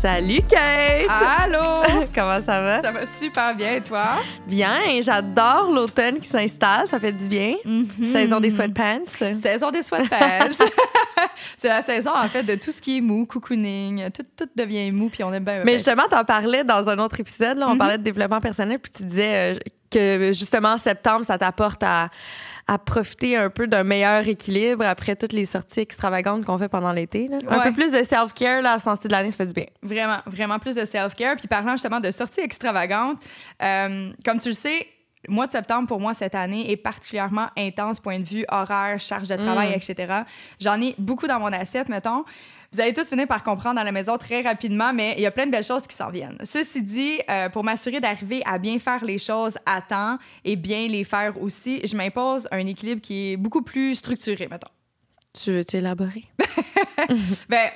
Salut Kate! Allô! Comment ça va? Ça va super bien, et toi? Bien, j'adore l'automne qui s'installe, ça fait du bien. Saison des sweatpants. Saison des sweatpants. c'est la saison, en fait, de tout ce qui est mou, cocooning. Tout, tout devient mou, puis on aime bien. Mais justement, t'en parlais dans un autre épisode, là, on Mhm. parlait de développement personnel, puis tu disais euh, que justement, en septembre, ça t'apporte à, à profiter un peu d'un meilleur équilibre après toutes les sorties extravagantes qu'on fait pendant l'été. Un peu plus de self-care là, à ce de l'année, ça fait du bien. Vraiment, vraiment plus de self-care. Puis parlant justement de sorties extravagantes, euh, comme tu le sais, le mois de septembre pour moi cette année est particulièrement intense, point de vue horaire, charge de travail, etc. J'en ai beaucoup dans mon assiette, mettons. Vous allez tous finir par comprendre à la maison très rapidement, mais il y a plein de belles choses qui s'en viennent. Ceci dit, euh, pour m'assurer d'arriver à bien faire les choses à temps et bien les faire aussi, je m'impose un équilibre qui est beaucoup plus structuré, mettons. Tu veux élaborer? Ben,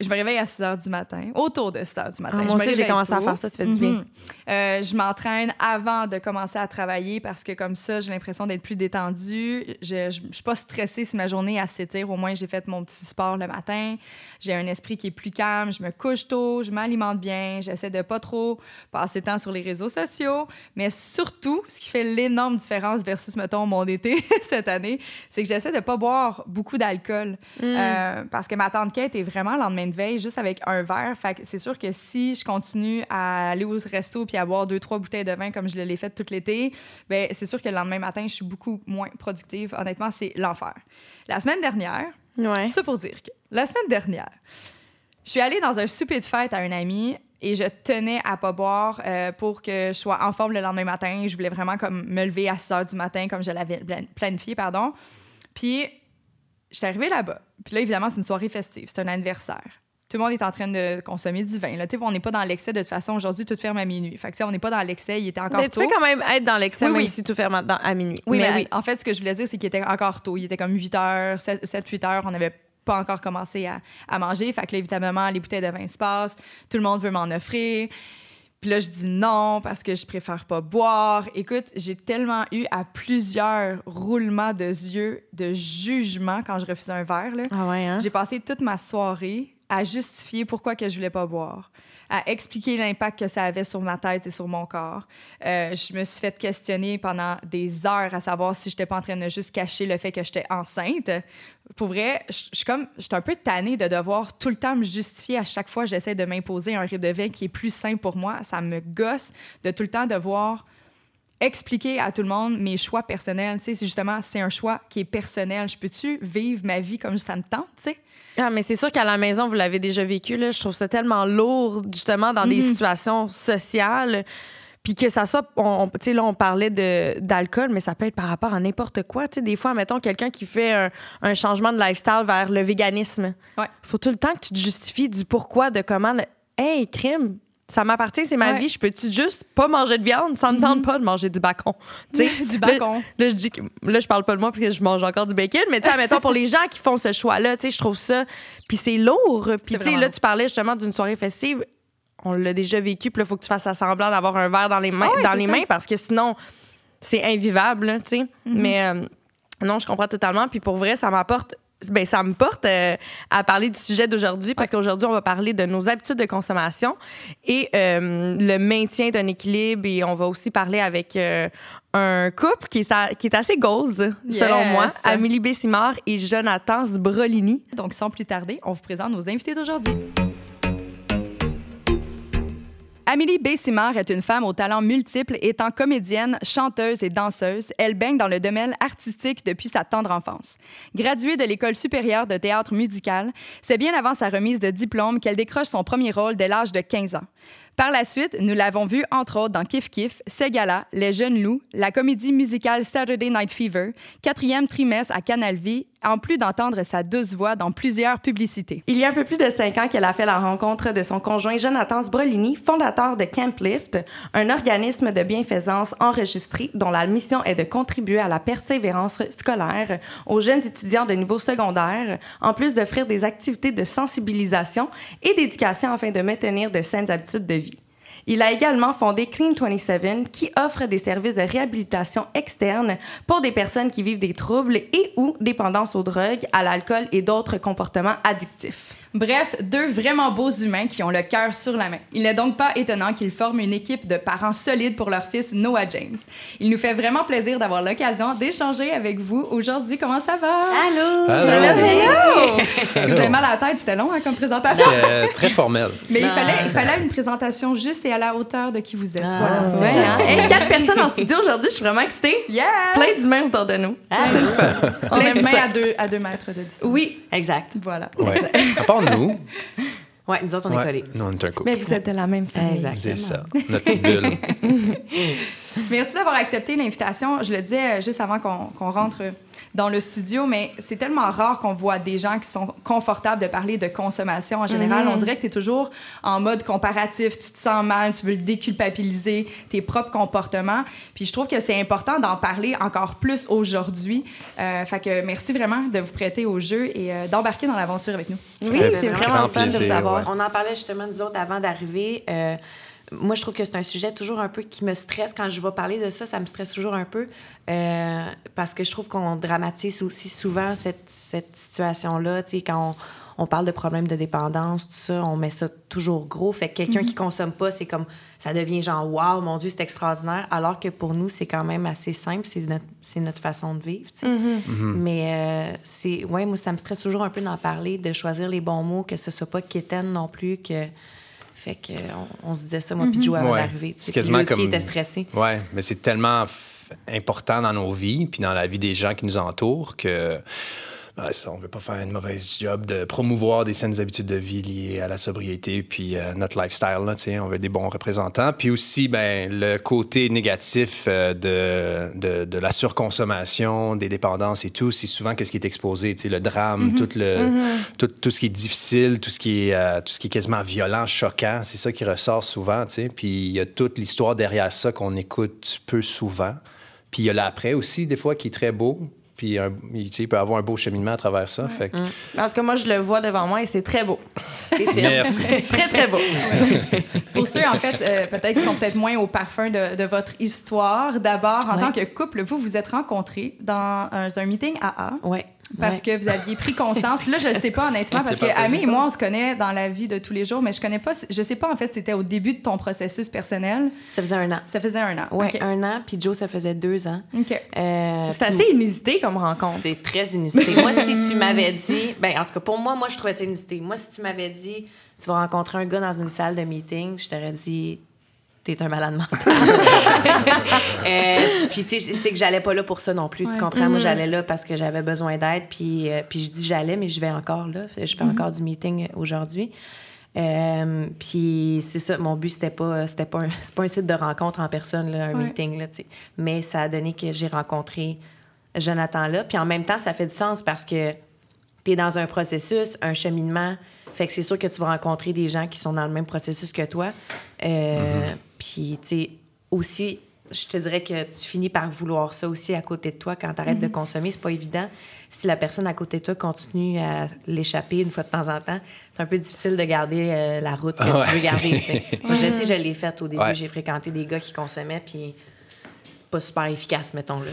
je me réveille à 6 heures du matin, autour de 6 heures du matin. Ah, Je moi me aussi, j'ai commencé à faire ça, ça fait du bien. Mhm. Euh, je m'entraîne avant de commencer à travailler parce que comme ça, j'ai l'impression d'être plus détendue. Je, je, je suis pas stressée si ma journée elle s'étire. Au moins, j'ai fait mon petit sport le matin. J'ai un esprit qui est plus calme. Je me couche tôt. Je m'alimente bien. J'essaie de pas trop passer de temps sur les réseaux sociaux. Mais surtout, ce qui fait l'énorme différence versus, mettons, mon été cette année, c'est que j'essaie de pas boire beaucoup d'alcool. Euh, parce que ma tante Kate est vraiment le lendemain de veille, juste avec un verre. Fait c'est sûr que si je continue à aller au resto puis à boire deux, trois bouteilles de vin comme je l'ai fait tout l'été, ben c'est sûr que le lendemain matin, je suis beaucoup moins productive. Honnêtement, c'est l'enfer. La semaine dernière, Ouais. ça pour dire que la semaine dernière, je suis allée dans un souper de fête à un ami et je tenais à pas boire euh, pour que je sois en forme le lendemain matin. Je voulais vraiment comme me lever à 6 heures du matin comme je l'avais plan- planifié, pardon. Puis, j'étais arrivée là-bas. Puis là, évidemment, c'est une soirée festive, c'est un anniversaire. Tout le monde est en train de consommer du vin. Là, Tu on n'est pas dans l'excès de toute façon. Aujourd'hui, tout ferme à minuit. Fait que, tu on n'est pas dans l'excès. Il était encore Mais tu tôt. peux quand même être dans l'excès, Oui, même oui. si tout ferme à, à minuit. Oui, mais, oui. en fait, ce que je voulais dire, c'est qu'il était encore tôt. Il était comme 8 heures, 7-8 heures. On n'avait pas encore commencé à, à manger. Fait que là, évidemment, les bouteilles de vin se passent. Tout le monde veut m'en offrir. Puis là, je dis non parce que je préfère pas boire. Écoute, j'ai tellement eu à plusieurs roulements de yeux de jugement quand je refusais un verre. Là. Ah ouais, hein? J'ai passé toute ma soirée à justifier pourquoi que je voulais pas boire, à expliquer l'impact que ça avait sur ma tête et sur mon corps. Euh, je me suis fait questionner pendant des heures à savoir si j'étais pas en train de juste cacher le fait que j'étais enceinte. Pour vrai, je suis un peu tannée de devoir tout le temps me justifier à chaque fois que j'essaie de m'imposer un rythme de vie qui est plus sain pour moi. Ça me gosse de tout le temps devoir expliquer à tout le monde mes choix personnels. Tu sais, c'est justement, c'est un choix qui est personnel. Je peux-tu vivre ma vie comme ça me tente, tu sais? Ah, mais c'est sûr qu'à la maison, vous l'avez déjà vécu. Là. Je trouve ça tellement lourd, justement, dans des Mhm. situations sociales. Puis que ça soit, on, on- tu sais, là, on parlait de, d'alcool, mais ça peut être par rapport à n'importe quoi. Tu sais, des fois, mettons, quelqu'un qui fait un, un changement de lifestyle vers le véganisme. Ouais. Faut tout le temps que tu te justifies du pourquoi, de comment. le- Hey, crime, ça m'appartient, c'est ma Ouais. vie. Je peux-tu juste pas manger de viande? Ça me tente pas de manger du bacon. Du bacon. Là, je dis que, là, je parle pas de moi parce que je mange encore du bacon, mais tu sais, mettons, pour les gens qui font ce choix-là, tu sais, je trouve ça. Puis c'est lourd. Puis tu sais, là, tu parlais justement d'une soirée festive. On l'a déjà vécu, puis là, il faut que tu fasses semblant d'avoir un verre dans les mains, Ah ouais, dans les ça. mains parce que sinon, c'est invivable, tu sais. Mm-hmm. Mais euh, non, je comprends totalement. Puis pour vrai, ça m'apporte. Ben, ça me porte euh, à parler du sujet d'aujourd'hui parce qu'aujourd'hui, on va parler de nos habitudes de consommation et euh, le maintien d'un équilibre. Et on va aussi parler avec euh, un couple qui est, sa- qui est assez gauze, selon moi, Amélie Bessimard et Jonathan Sbrolini. Donc, sans plus tarder, on vous présente nos invités d'aujourd'hui. Amélie Bessimard est une femme aux talents multiples. Étant comédienne, chanteuse et danseuse, elle baigne dans le domaine artistique depuis sa tendre enfance. Graduée de l'École supérieure de théâtre musical, c'est bien avant sa remise de diplôme qu'elle décroche son premier rôle dès l'âge de 15 ans. Par la suite, nous l'avons vu entre autres dans Kif Kif, Segala, Les Jeunes Loups, la comédie musicale Saturday Night Fever, quatrième trimestre à Canal Vie, en plus d'entendre sa douce voix dans plusieurs publicités. Il y a un peu plus de cinq ans qu'elle a fait la rencontre de son conjoint Jonathan Sbrolini, fondateur de Camp Lift, un organisme de bienfaisance enregistré dont la mission est de contribuer à la persévérance scolaire aux jeunes étudiants de niveau secondaire, en plus d'offrir des activités de sensibilisation et d'éducation afin de maintenir de saines habitudes de vie. Il a également fondé Clean 27 qui offre des services de réhabilitation externe pour des personnes qui vivent des troubles et ou dépendance aux drogues, à l'alcool et d'autres comportements addictifs. Bref, deux vraiment beaux humains qui ont le cœur sur la main. Il n'est donc pas étonnant qu'ils forment une équipe de parents solides pour leur fils Noah James. Il nous fait vraiment plaisir d'avoir l'occasion d'échanger avec vous aujourd'hui. Comment ça va? Allô! Hello, hello! Est-ce que vous avez mal à la tête? C'était long hein, comme présentation. C'était très formel. Mais il fallait, il fallait une présentation juste et à la hauteur de qui vous êtes. Ah, voilà. Ouais, hein? hey, quatre personnes en studio aujourd'hui, je suis vraiment excitée. Yeah! Plein d'humains autour de nous. Ah, Plein d'humains à deux, à deux mètres de distance. Oui, Exact. Voilà. Ouais. À part nous, Ouais, nous autres, on est collés. nous, on est un couple. mais vous êtes de la même famille. Exact. C'est ça, notre petite bulle. Merci d'avoir accepté l'invitation. Je le disais euh, juste avant qu'on qu'on rentre dans le studio, mais c'est tellement rare qu'on voit des gens qui sont confortables de parler de consommation en général. On dirait que tu es toujours en mode comparatif, tu te sens mal, tu veux déculpabiliser tes propres comportements. Puis je trouve que c'est important d'en parler encore plus aujourd'hui. Euh, fait que merci vraiment de vous prêter au jeu et euh, d'embarquer dans l'aventure avec nous. Oui, c'est vraiment fun de vous avoir. ouais. On en parlait justement, nous autres, avant d'arriver. Euh, moi, je trouve que c'est un sujet toujours un peu qui me stresse. Quand je vais parler de ça, ça me stresse toujours un peu. euh, parce que je trouve qu'on dramatise aussi souvent cette, cette situation-là. Tu sais, quand on, on parle de problèmes de dépendance, tout ça, on met ça toujours gros. Fait que quelqu'un qui consomme pas, c'est comme. Ça devient genre, waouh, mon Dieu, c'est extraordinaire. Alors que pour nous, c'est quand même assez simple. C'est notre, c'est notre façon de vivre. tu sais. Mais euh, c'est. Ouais, moi, ça me stresse toujours un peu d'en parler, de choisir les bons mots, que ce soit pas quétaine non plus, que. Fait que on, on se disait ça, moi, puis Joe, avant Ouais. d'arriver. tu sais. C'est quasiment lui aussi comme- était stressé. Ouais, mais c'est tellement f- important dans nos vies, puis dans la vie des gens qui nous entourent que. Ben, ça, on veut pas faire une mauvaise job de promouvoir des saines habitudes de vie liées à la sobriété puis euh, notre lifestyle. Là, on veut des bons représentants. Puis aussi, ben, le côté négatif euh, de, de, de la surconsommation, des dépendances et tout, c'est souvent que ce qui est exposé, le drame, tout, le, tout, tout ce qui est difficile, tout ce qui est, euh, tout ce qui est quasiment violent, choquant, c'est ça qui ressort souvent. Puis il y a toute l'histoire derrière ça qu'on écoute peu souvent. Puis il y a l'après aussi, des fois, qui est très beau. Puis un- il peut avoir un beau cheminement à travers ça. Fait que- En tout cas, moi, je le vois devant moi et c'est très beau. Merci. Très, très beau. Pour ceux, en fait, euh, peut-être qui sont peut-être moins au parfum de, de votre histoire, d'abord, en Ouais. tant que couple, vous vous êtes rencontrés dans un, un meeting AA Ouais. Parce ouais. que vous aviez pris conscience. Puis là, je ne sais pas honnêtement, parce que Amé et moi, on se connaît dans la vie de tous les jours, mais je connais pas, je sais pas en fait, c'était au début de ton processus personnel. Ça faisait un an. Ça faisait un an. Ouais, OK. un an, puis Joe, ça faisait deux ans. OK. Euh, C'est puis- assez inusité comme rencontre. C'est très inusité. moi, si tu m'avais dit, ben en tout cas pour moi, moi je trouvais ça inusité. Moi, si tu m'avais dit, tu vas rencontrer un gars dans une salle de meeting, je t'aurais dit, t'es un malade mental. Euh, puis tu sais, c'est que j'allais pas là pour ça non plus. Ouais. Tu comprends? Moi, j'allais là parce que j'avais besoin d'aide. Puis euh, puis je dis j'allais, mais je vais encore là. Je fais encore du meeting aujourd'hui. Euh, puis c'est ça, mon but c'était pas c'était pas un, c'est pas un site de rencontre en personne là, un Ouais. meeting là. Mais ça a donné que j'ai rencontré Jonathan là, puis en même temps ça fait du sens parce que tu es dans un processus, un cheminement, fait que c'est sûr que tu vas rencontrer des gens qui sont dans le même processus que toi. Euh, Puis tu sais aussi je te dirais que tu finis par vouloir ça aussi à côté de toi quand tu arrêtes de consommer, c'est pas évident. Si la personne à côté de toi continue à l'échapper une fois de temps en temps, c'est un peu difficile de garder euh, la route que Ouais. tu veux garder. tu sais. Moi, je sais, je l'ai faite au début. Ouais. J'ai fréquenté des gars qui consommaient, puis c'est pas super efficace, mettons. Là,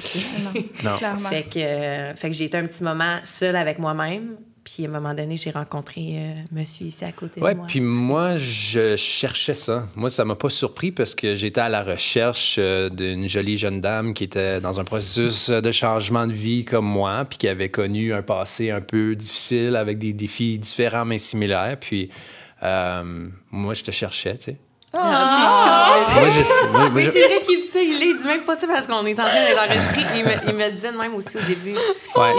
Non. clairement. fait que, euh, fait que j'ai été un petit moment seule avec moi-même. Puis à un moment donné, j'ai rencontré euh, monsieur ici à côté Ouais, de moi. puis moi, je cherchais ça. Moi, ça m'a pas surpris parce que j'étais à la recherche euh, d'une jolie jeune dame qui était dans un processus de changement de vie comme moi, puis qui avait connu un passé un peu difficile avec des défis différents mais similaires. Puis euh, moi, je te cherchais, tu sais. Ah! Moi, je, moi, moi, Mais je- c'est vrai qu'il dit ça, il est du même pas ça parce qu'on est en train d'être enregistré. Il me, il me disait de même aussi au début. Ouais.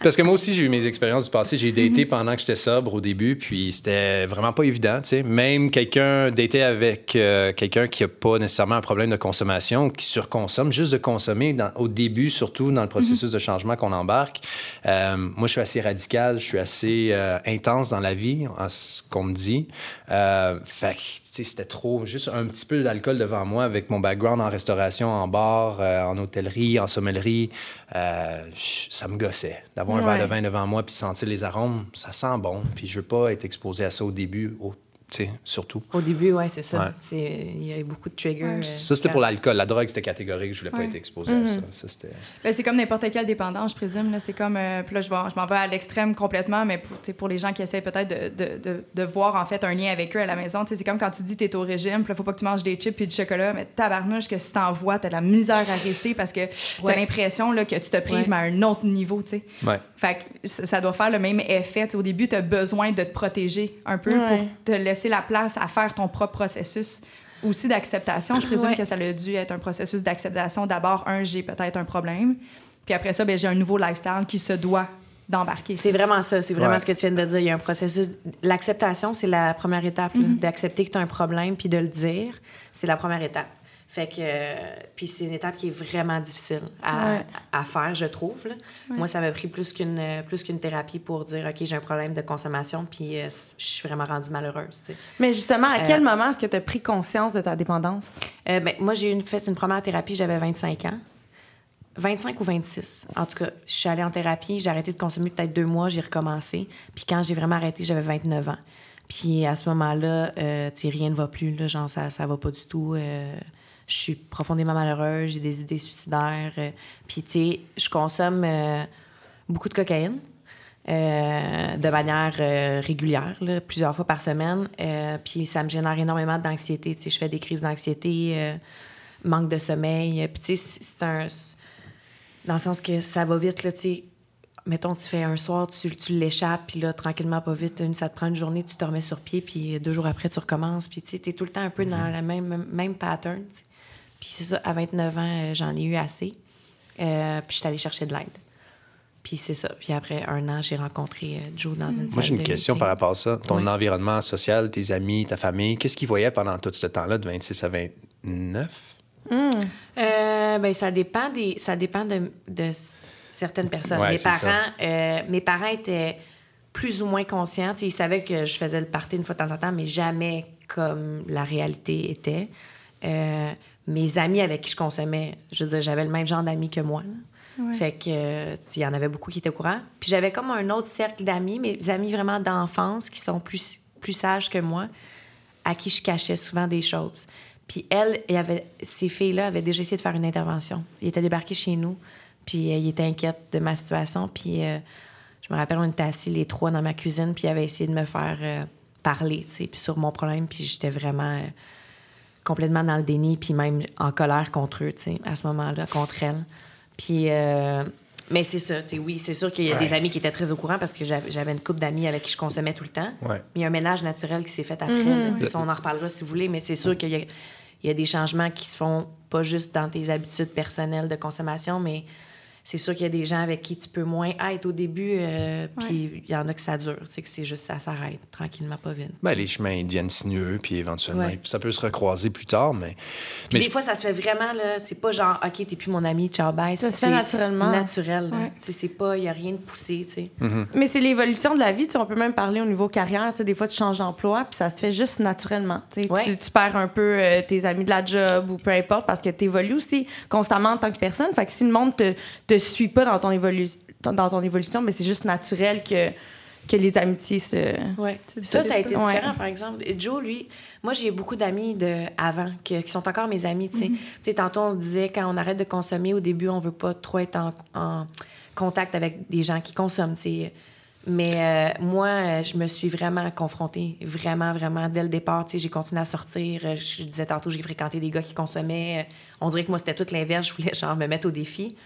Parce que moi aussi, j'ai eu mes expériences du passé. J'ai daté pendant que j'étais sobre au début, puis c'était vraiment pas évident, tu sais. Même quelqu'un, dater avec euh, quelqu'un qui a pas nécessairement un problème de consommation, qui surconsomme, juste de consommer au début, surtout dans le processus de changement qu'on embarque. Euh, moi, je suis assez radical, je suis assez euh, intense dans la vie, à ce qu'on me dit. Fait que, c'était trop, juste un petit peu d'alcool devant moi avec mon background en restauration, en bar, en hôtellerie, en sommellerie. Ça me gossait. D'avoir un Ouais. verre de vin devant moi puis sentir les arômes, ça sent bon. Puis je veux pas être exposé à ça au début, au- surtout. Au début, ouais, c'est ça. Ouais. Il y a eu beaucoup de triggers. Ouais. euh, Ça, c'était pour l'alcool. La drogue, c'était catégorique. Je voulais pas être exposé à ça. Ça, c'était... Ben, c'est comme n'importe quelle dépendance, je présume. là. C'est comme. euh, puis là, je, m'en vais à l'extrême complètement, mais pour, tu pour les gens qui essaient peut-être de, de, de, de voir en fait un lien avec eux à la maison, tu c'est comme quand tu dis t'es au régime, puis là, faut pas que tu manges des chips puis du chocolat, mais tabarnouche, que si t'en vois, t'as la misère à rester parce que t'as Ouais. l'impression là, que tu te prives, Ouais. mais à un autre niveau, tu sais. Fait que ça doit faire le même effet. Tu au début, tu as besoin de te protéger un peu Ouais. pour te laisser la place à faire ton propre processus aussi d'acceptation. Je présume Ouais. que ça a dû être un processus d'acceptation. D'abord, un, j'ai peut-être un problème. Puis après ça, ben, j'ai un nouveau lifestyle qui se doit d'embarquer. C'est vraiment ça, c'est vraiment Ouais. ce que tu viens de dire. Il y a un processus. L'acceptation, c'est la première étape, là. d'accepter que tu as un problème puis de le dire. C'est la première étape. Fait que. euh, puis c'est une étape qui est vraiment difficile à, Ouais. à faire, je trouve. là. Moi, ça m'a pris plus qu'une euh, plus qu'une thérapie pour dire OK, j'ai un problème de consommation puis euh, je suis vraiment rendue malheureuse. tu sais. Mais justement, à Euh, quel moment est-ce que tu as pris conscience de ta dépendance? Euh, ben, moi, j'ai une- fait une première thérapie, j'avais 25 ans. 25 ou 26. En tout cas, je suis allée en thérapie, j'ai arrêté de consommer peut-être deux mois, j'ai recommencé. Puis quand j'ai vraiment arrêté, j'avais 29 ans. Puis à ce moment-là, euh, rien ne va plus, là, genre ça, ça va pas du tout. euh, je suis profondément malheureuse, j'ai des idées suicidaires. euh, puis tu sais, je consomme euh, beaucoup de cocaïne. euh, de manière euh, régulière, là, plusieurs fois par semaine. Puis ça me génère énormément d'anxiété. Tu sais, je fais des crises d'anxiété, manque de sommeil. Puis tu sais, c'est un... Dans le sens que ça va vite, là, tu sais. Mettons, tu fais un soir, tu, tu l'échappes, puis là, tranquillement, pas vite, une, ça te prend une journée, tu te remets sur pied, puis deux jours après, tu recommences. Puis tu sais, t'es tout le temps un peu dans la même, même pattern, tu sais. Puis c'est ça, à 29 ans, euh, j'en ai eu assez. Euh, puis je suis allée chercher de l'aide. Puis c'est ça. Puis après un an, j'ai rencontré euh, Joe dans une Moi, j'ai une question meeting. par rapport à ça. Ton environnement social, tes amis, ta famille, qu'est-ce qu'ils voyaient pendant tout ce temps-là, de 26 à 29? Euh, ben, ça dépend des, ça dépend de, de certaines personnes. Ouais, mes parents, euh, mes parents étaient plus ou moins conscients. Ils savaient que je faisais le party une fois de temps en temps, mais jamais comme la réalité était. Euh, mes amis avec qui je consommais, je veux dire, j'avais le même genre d'amis que moi. Fait que, il y en avait beaucoup qui étaient au courant. Puis j'avais comme un autre cercle d'amis, mes amis vraiment d'enfance qui sont plus, plus sages que moi, à qui je cachais souvent des choses. Puis elle, il y avait, ces filles-là avaient déjà essayé de faire une intervention. Ils étaient débarqués chez nous, puis euh, ils étaient inquiètes de ma situation. Puis euh, je me rappelle, on était assis les trois dans ma cuisine, puis ils avaient essayé de me faire euh, parler, tu sais, puis sur mon problème, puis j'étais vraiment euh, complètement dans le déni, puis même en colère contre eux, tu sais, à ce moment-là, contre elles. Puis, euh, mais c'est ça, tu sais, oui, c'est sûr qu'il y a des amis qui étaient très au courant parce que j'avais une couple d'amis avec qui je consommais tout le temps. Ouais. Mais il y a un ménage naturel qui s'est fait après. ça, on en reparlera si vous voulez, mais c'est sûr qu'il y a, il y a des changements qui se font pas juste dans tes habitudes personnelles de consommation, mais c'est sûr qu'il y a des gens avec qui tu peux moins être au début, euh, puis il y en a que ça dure, tu sais, que c'est juste ça s'arrête tranquillement, pas vite. Ben, les chemins ils deviennent sinueux, puis éventuellement, Ouais. ça peut se recroiser plus tard, mais... Puis mais des je- fois, ça se fait vraiment, là, c'est pas genre, OK, t'es plus mon ami, ciao, bye. Ça se C'est fait naturellement. Naturel, là. Ouais. Tu sais, c'est pas, il y a rien de poussé, tu sais. Mais c'est l'évolution de la vie. tu sais, On peut même parler au niveau carrière. tu sais, Des fois, tu changes d'emploi, puis ça se fait juste naturellement. tu. Ouais. Tu, tu perds un peu euh, tes amis de la job ou peu importe parce que tu évolues aussi constamment en tant que personne. Fait que si le monde te, te suit pas dans ton, évolu- dans ton évolution, mais c'est juste naturel que, que les amitiés se. Ouais. Ça, ça a été Ouais. différent, par exemple. Et Joe, lui, moi, j'ai beaucoup d'amis de avant que- qui sont encore mes amis, tu sais. Tu sais, tantôt, on disait, quand on arrête de consommer, au début, on veut pas trop être en, en contact avec des gens qui consomment, tu sais. Mais euh, moi, euh, je me suis vraiment confrontée, vraiment, vraiment, dès le départ. Tu sais, j'ai continué à sortir. Euh, Je disais tantôt, j'ai fréquenté des gars qui consommaient. On dirait que moi, c'était tout l'inverse. Je voulais, genre, me mettre au défi.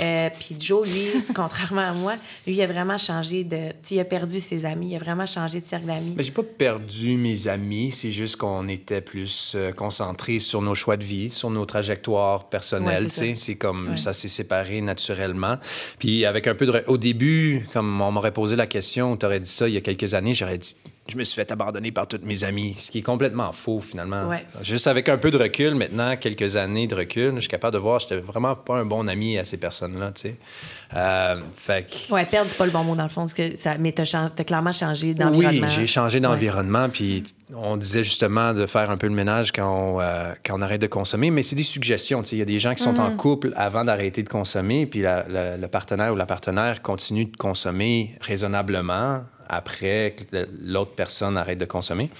Euh, Puis Joe, lui, contrairement à moi, lui, il a vraiment changé de... Tu il a perdu ses amis. Il a vraiment changé de cercle d'amis. Mais j'ai pas perdu mes amis, c'est juste qu'on était plus euh, concentrés sur nos choix de vie, sur nos trajectoires personnelles, Ouais, c'est comme Ouais. ça s'est séparé naturellement. Puis avec un peu de au début, comme on m'aurait posé la question, tu aurais dit ça il y a quelques années, j'aurais dit je me suis fait abandonner par tous mes amis, ce qui est complètement faux finalement. Ouais. Juste avec un peu de recul maintenant, quelques années de recul, je suis capable de voir que j'étais vraiment pas un bon ami à ces personnes-là, tu sais. Euh, fait que Ouais, perdre, c'est pas le bon mot, dans le fond. parce que ça... Mais t'as chan- t'as clairement changé d'environnement. Oui, j'ai changé d'environnement. Puis on disait justement de faire un peu le ménage quand on, euh, quand on arrête de consommer. Mais c'est des suggestions. tu sais. Il y a des gens qui sont en couple avant d'arrêter de consommer. Puis la- la- le partenaire ou la partenaire continue de consommer raisonnablement après que l'autre personne arrête de consommer.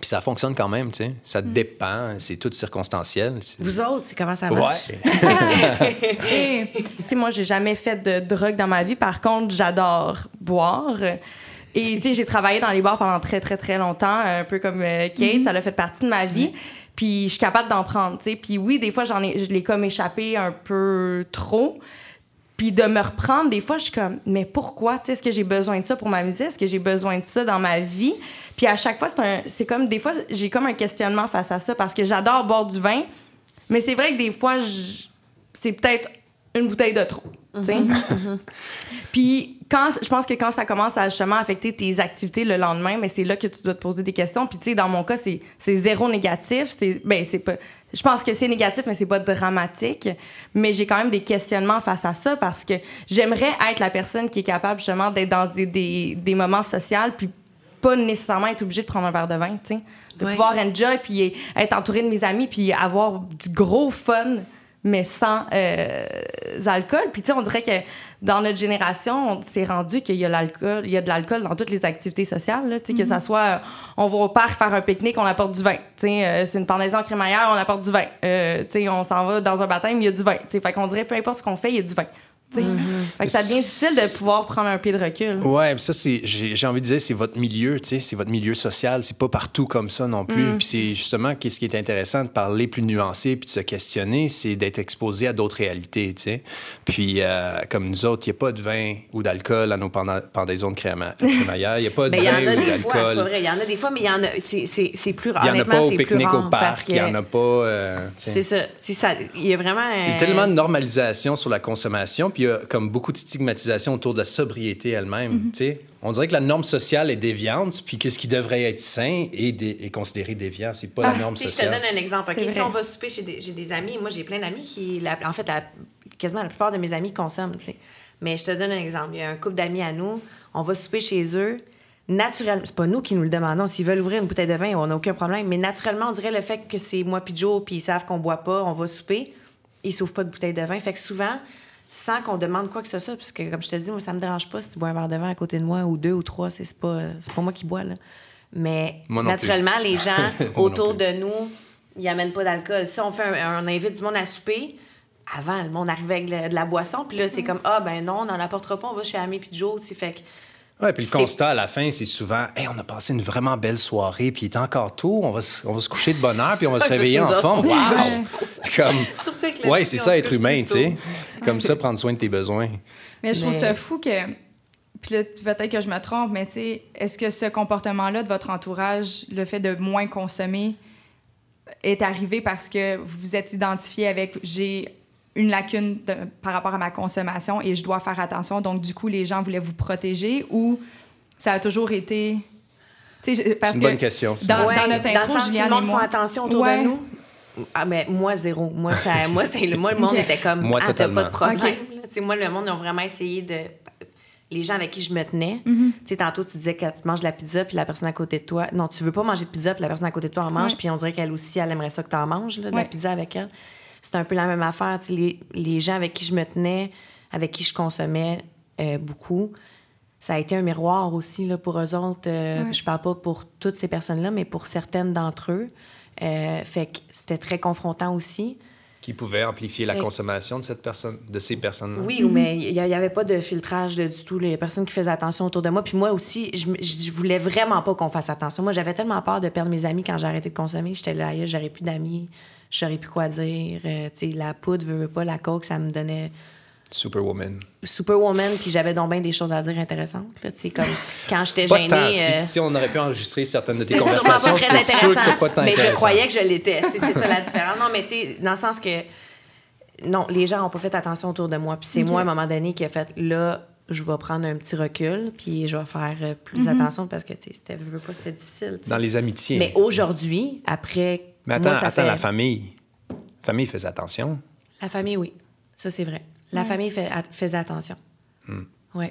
Puis ça fonctionne quand même, tu sais. Ça dépend. C'est tout circonstanciel. Vous autres, c'est comment ça marche? Ouais. Et Si moi, j'ai jamais fait de drogue dans ma vie. Par contre, j'adore boire. Et tu sais, j'ai travaillé dans les bars pendant très, très, très longtemps, un peu comme euh, Kate. Ça a fait partie de ma vie. Puis je suis capable d'en prendre, tu sais. Puis oui, des fois, j'en ai, je l'ai comme échappé un peu trop. Puis de me reprendre, des fois, je suis comme, mais pourquoi? Tu sais, est-ce que j'ai besoin de ça pour m'amuser? Est-ce que j'ai besoin de ça dans ma vie? Puis à chaque fois, c'est comme, des fois, j'ai comme un questionnement face à ça parce que j'adore boire du vin. Mais c'est vrai que des fois, c'est peut-être une bouteille de trop. tu sais. Puis quand je pense que quand ça commence à justement affecter tes activités le lendemain, mais c'est là que tu dois te poser des questions. Puis tu sais, dans mon cas, c'est c'est zéro négatif. C'est ben c'est pas. Je pense que c'est négatif, mais c'est pas dramatique. Mais j'ai quand même des questionnements face à ça parce que j'aimerais être la personne qui est capable justement d'être dans des, des, des moments sociaux puis pas nécessairement être obligée de prendre un verre de vin, tu sais. De Ouais. pouvoir enjoy puis être entourée de mes amis puis avoir du gros fun mais sans euh, alcool. Puis tu sais, on dirait que dans notre génération, on s'est rendu qu'il y a l'alcool, il y a de l'alcool dans toutes les activités sociales. Là, Tu sais, Que ça soit, euh, on va au parc faire un pique-nique, on apporte du vin. Tu sais, euh, c'est une pendaison crémaillère, on apporte du vin. Euh, tu sais, on s'en va dans un baptême, il y a du vin. Tu sais, Fait qu'on dirait peu importe ce qu'on fait, il y a du vin. Tu sais. Fait que ça devient difficile de pouvoir prendre un pied de recul. Ouais, ça, c'est, j'ai, j'ai envie de dire, c'est votre milieu, c'est votre milieu social. C'est pas partout comme ça non plus. Puis c'est justement qu'est-ce qui est intéressant de parler plus nuancé puis de se questionner, c'est d'être exposé à d'autres réalités, tu sais. Puis euh, comme nous autres, il n'y a pas de vin ou d'alcool à nos penda- pendaisons de créma- crémaillère. Il n'y a pas de Ben, il y en vin a ou des fois, c'est pas d'alcool. vrai. Il y en a des fois, mais il y en a. C'est, c'est, c'est plus rare. Il n'y en a pas au pique-nique au parc. Il n'y en a pas. euh. C'est ça. Il y a vraiment. Il y a euh, tellement de normalisation sur la consommation, puis il y a comme beaucoup de stigmatisation autour de la sobriété elle-même. tu sais. On dirait que la norme sociale est déviante, puis que ce qui devrait être sain est, dé- est considéré déviant. C'est pas la norme Tu sais, je te sociale. donne un exemple. Si on va souper chez des, j'ai des amis, moi, j'ai plein d'amis qui. la- en fait, la- quasiment la plupart de mes amis consomment. Mais je te donne un exemple. Il y a un couple d'amis à nous. On va souper chez eux. Naturellement, c'est pas nous qui nous le demandons. S'ils veulent ouvrir une bouteille de vin, on n'a aucun problème. Mais naturellement, on dirait le fait que c'est moi puis Joe, puis ils savent qu'on boit pas, on va souper, ils s'ouvrent pas de bouteille de vin. Fait que souvent, sans qu'on demande quoi que ce soit, parce que comme je te dis, moi, ça me dérange pas si tu bois un verre de vin à côté de moi, ou deux ou trois, c'est c'est pas, moi qui bois, là. Mais plus. naturellement, les gens autour de nous, ils amènent pas d'alcool. Si on fait un, on invite du monde à souper, avant, le monde arrivait avec de, la boisson, puis là, c'est comme, ah, ben non, on n'en apportera pas, on va chez Ami puis Joe, tu sais. Fait que Ouais, puis le constat à la fin, c'est souvent, hey, on a passé une vraiment belle soirée, puis il est encore tôt, on va, se- on va se coucher de bonne heure, puis on va se réveiller en forme. Wow! C'est comme, Surtout avec la ouais, vie, c'est ça être humain, tu sais. Comme ça, prendre soin de tes besoins. Mais je trouve Mais- ça fou que. Puis là, peut-être que je me trompe, mais tu sais, est-ce que ce comportement-là de votre entourage, le fait de moins consommer, est arrivé parce que vous vous êtes identifié avec j'ai une lacune de- par rapport à ma consommation et je dois faire attention, donc du coup, les gens voulaient vous protéger ou ça a toujours été. C'est une que bonne question. dans- Ouais, dans notre dans le intro, sens, si le monde moi- attention autour Ouais. de nous. Ah, mais moi, zéro. Moi, ça, moi, c'est le, moi, le monde était comme, Moi, ah, t'as pas de problème. Ok. là. Tu sais, moi, le monde, ils ont vraiment essayé de. Les gens avec qui je me tenais. Mm-hmm. Tu sais, tantôt, tu disais que tu manges de la pizza, puis la personne à côté de toi. Non, tu veux pas manger de pizza, puis la personne à côté de toi en mange, Ouais. puis on dirait qu'elle aussi, elle aimerait ça que tu en manges, là, de la pizza avec elle. C'est un peu la même affaire. Les, les gens avec qui je me tenais, avec qui je consommais euh, beaucoup, ça a été un miroir aussi là, pour eux autres. Euh, Ouais. Je parle pas pour toutes ces personnes-là, mais pour certaines d'entre eux. Euh, fait que c'était très confrontant aussi. Qui pouvait amplifier la consommation de, cette personne, de ces personnes-là. Oui, mais il n'y avait pas de filtrage de, du tout. Les personnes qui faisaient attention autour de moi. Puis moi aussi, je, je voulais vraiment pas qu'on fasse attention. Moi, j'avais tellement peur de perdre mes amis quand j'ai arrêté de consommer. J'étais là, j'aurais plus d'amis, je saurais plus quoi dire. Euh, tu sais, la poudre, veut, veut pas, la coke, ça me donnait Superwoman. Superwoman, puis j'avais donc bien des choses à dire intéressantes. Tu sais, comme quand j'étais gênée. tant. Si, euh, si on aurait pu enregistrer certaines de tes conversations, c'était sûr que c'était pas intéressant, tant Mais je croyais que je l'étais. Tu sais, C'est ça la différence. Non, mais tu sais, dans le sens que. Non, les gens n'ont pas fait attention autour de moi. Puis c'est moi, à un moment donné, qui a fait là, je vais prendre un petit recul, puis je vais faire euh, plus Mhm. attention parce que, tu sais, c'était, je veux pas, c'était difficile. Dans les amitiés. Mais aujourd'hui, après. Mais attends, moi, attends fait- la famille. La famille faisait attention. La famille, oui. Ça, c'est vrai. La famille fait, a- faisait attention. Hmm. Oui.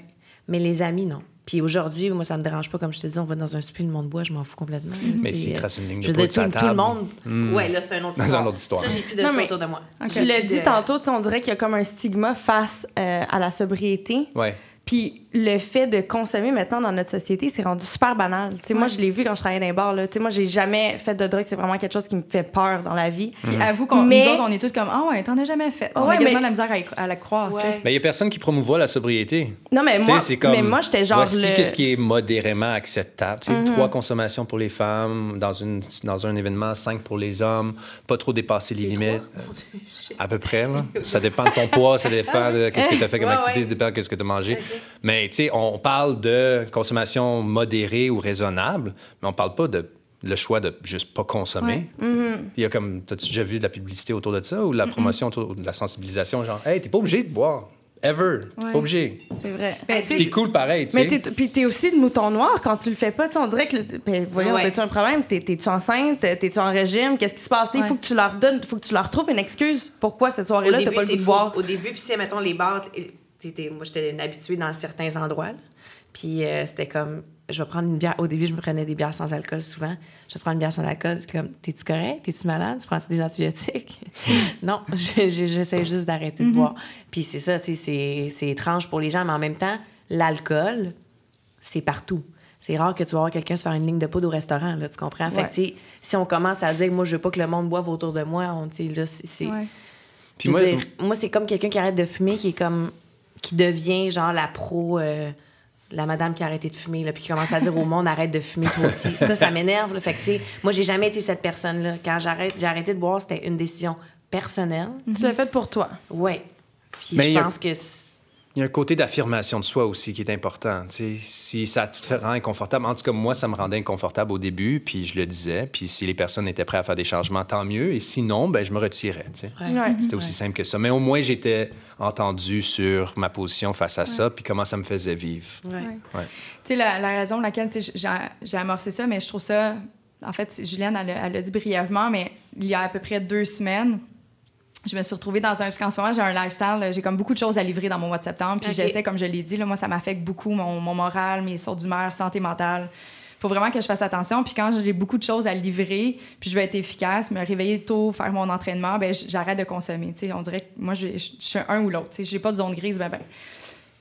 Mais les amis, non. Puis aujourd'hui, moi, ça me dérange pas. Comme je te dis, on va dans un souper, le monde bois, je m'en fous complètement. Mais Tu sais, s'ils euh, trace une ligne de Je veux dire, tout, le monde. Hmm. Ouais, là, c'est une autre Dans histoire. une autre histoire. Ça, j'ai plus de Non, mais- autour de moi. L'ai Puis dit de- tantôt, tu on dirait qu'il y a comme un stigma face euh, à la sobriété. Ouais. Puis le fait de consommer maintenant dans notre société, c'est rendu super banal. Tu sais, Moi, je l'ai vu quand je travaillais dans les bars. Là. Tu sais, Moi, j'ai jamais fait de drogue. C'est vraiment quelque chose qui me fait peur dans la vie. Puis avoue qu'on Mais- nous autres, on est tous comme Ah ouais, t'en as jamais fait. On Ouais, a mais- de la misère à, à la croire. Ouais. Mais il n'y a personne qui promouvoit la sobriété. Non, mais moi, c'est comme, mais moi j'étais genre voici le... Mm-hmm. qu'est-ce qui est modérément acceptable. Tu sais, Trois consommations pour les femmes, dans, une, dans un événement, cinq pour les hommes, pas trop dépasser les C'est limites. trois? À peu près, là. Ça dépend de ton poids, ça dépend de qu'est-ce que tu as fait comme Ouais, activité, ouais. ça dépend de ce que tu as mangé. Mais, tu sais, on parle de consommation modérée ou raisonnable, mais on parle pas de le choix de juste pas consommer. Mm-hmm. Il y a comme, as-tu déjà vu de la publicité autour de ça ou de la Mm-hmm. promotion autour ou de la sensibilisation, genre, hey, t'es pas obligé de boire. Ever. T'es Ouais. pas obligé. C'est vrai. Ben, C'est cool pareil, tu Mais sais. t'es, puis t'es aussi de mouton noir quand tu le fais pas. Tu sais, on dirait que, le- ben, voyons, Ouais. t'as-tu un problème? T'es, t'es-tu enceinte? T'es-tu en régime? Qu'est-ce qui se passe? Il Ouais. faut que tu leur donnes, faut que tu leur trouves une excuse. Pourquoi cette soirée-là, t'as pas le goût de boire? Au début, puis c'est, mettons, les bars, moi, j'étais une habituée dans certains endroits. là. Puis euh, c'était comme, je vais prendre une bière. Au début, je me prenais des bières sans alcool souvent. Je vais te prendre une bière sans alcool. C'est comme, t'es-tu correct? T'es-tu malade? Tu prends-tu des antibiotiques? non, je- je- j'essaie juste d'arrêter de boire. Puis c'est ça, tu sais, c'est- c'est étrange pour les gens, mais en même temps, l'alcool, c'est partout. C'est rare que tu vas voir quelqu'un se faire une ligne de poudre au restaurant, là, tu comprends? Fait Ouais. que, tu sais, si on commence à dire que moi, je veux pas que le monde boive autour de moi, on, tu sais, là, c'est... c'est- Ouais. Puis dire, moi, c'est comme quelqu'un qui arrête de fumer, qui est comme. Qui devient genre la pro. euh, la madame qui a arrêté de fumer, là, puis qui commence à dire au monde arrête de fumer toi aussi. Ça, ça m'énerve. Fait que, tu sais, moi, j'ai jamais été cette personne-là. Quand j'arrête, j'ai arrêté de boire, c'était une décision personnelle. Tu l'as fait pour toi. Ouais. Puis Mais je a- pense que. Il y a un côté d'affirmation de soi aussi qui est important. tu sais. Si ça te rend inconfortable, en tout cas, moi, ça me rendait inconfortable au début, puis je le disais. Puis si les personnes étaient prêtes à faire des changements, tant mieux. Et sinon, ben, je me retirais. tu sais. Ouais. Ouais. C'était aussi simple que ça. Mais au moins, j'étais entendu sur ma position face à ça, puis comment ça me faisait vivre. Ouais. Ouais. Ouais. Tu sais, la, la raison pour laquelle j'ai amorcé ça, mais je trouve ça. En fait, Juliane, elle, a- elle l'a dit brièvement, mais il y a à peu près deux semaines, je me suis retrouvée dans un. Parce qu'en ce moment, j'ai un lifestyle, j'ai comme beaucoup de choses à livrer dans mon mois de septembre. Puis j'essaie, comme je l'ai dit, là, moi, ça m'affecte beaucoup mon, mon moral, mes sortes d'humeur, santé mentale. faut vraiment que je fasse attention. Puis quand j'ai beaucoup de choses à livrer, puis je veux être efficace, me réveiller tôt, faire mon entraînement, ben j'arrête de consommer. Tu sais, on dirait que moi, je, je- je suis un ou l'autre. Sais, j'ai pas de zone grise, ben ben.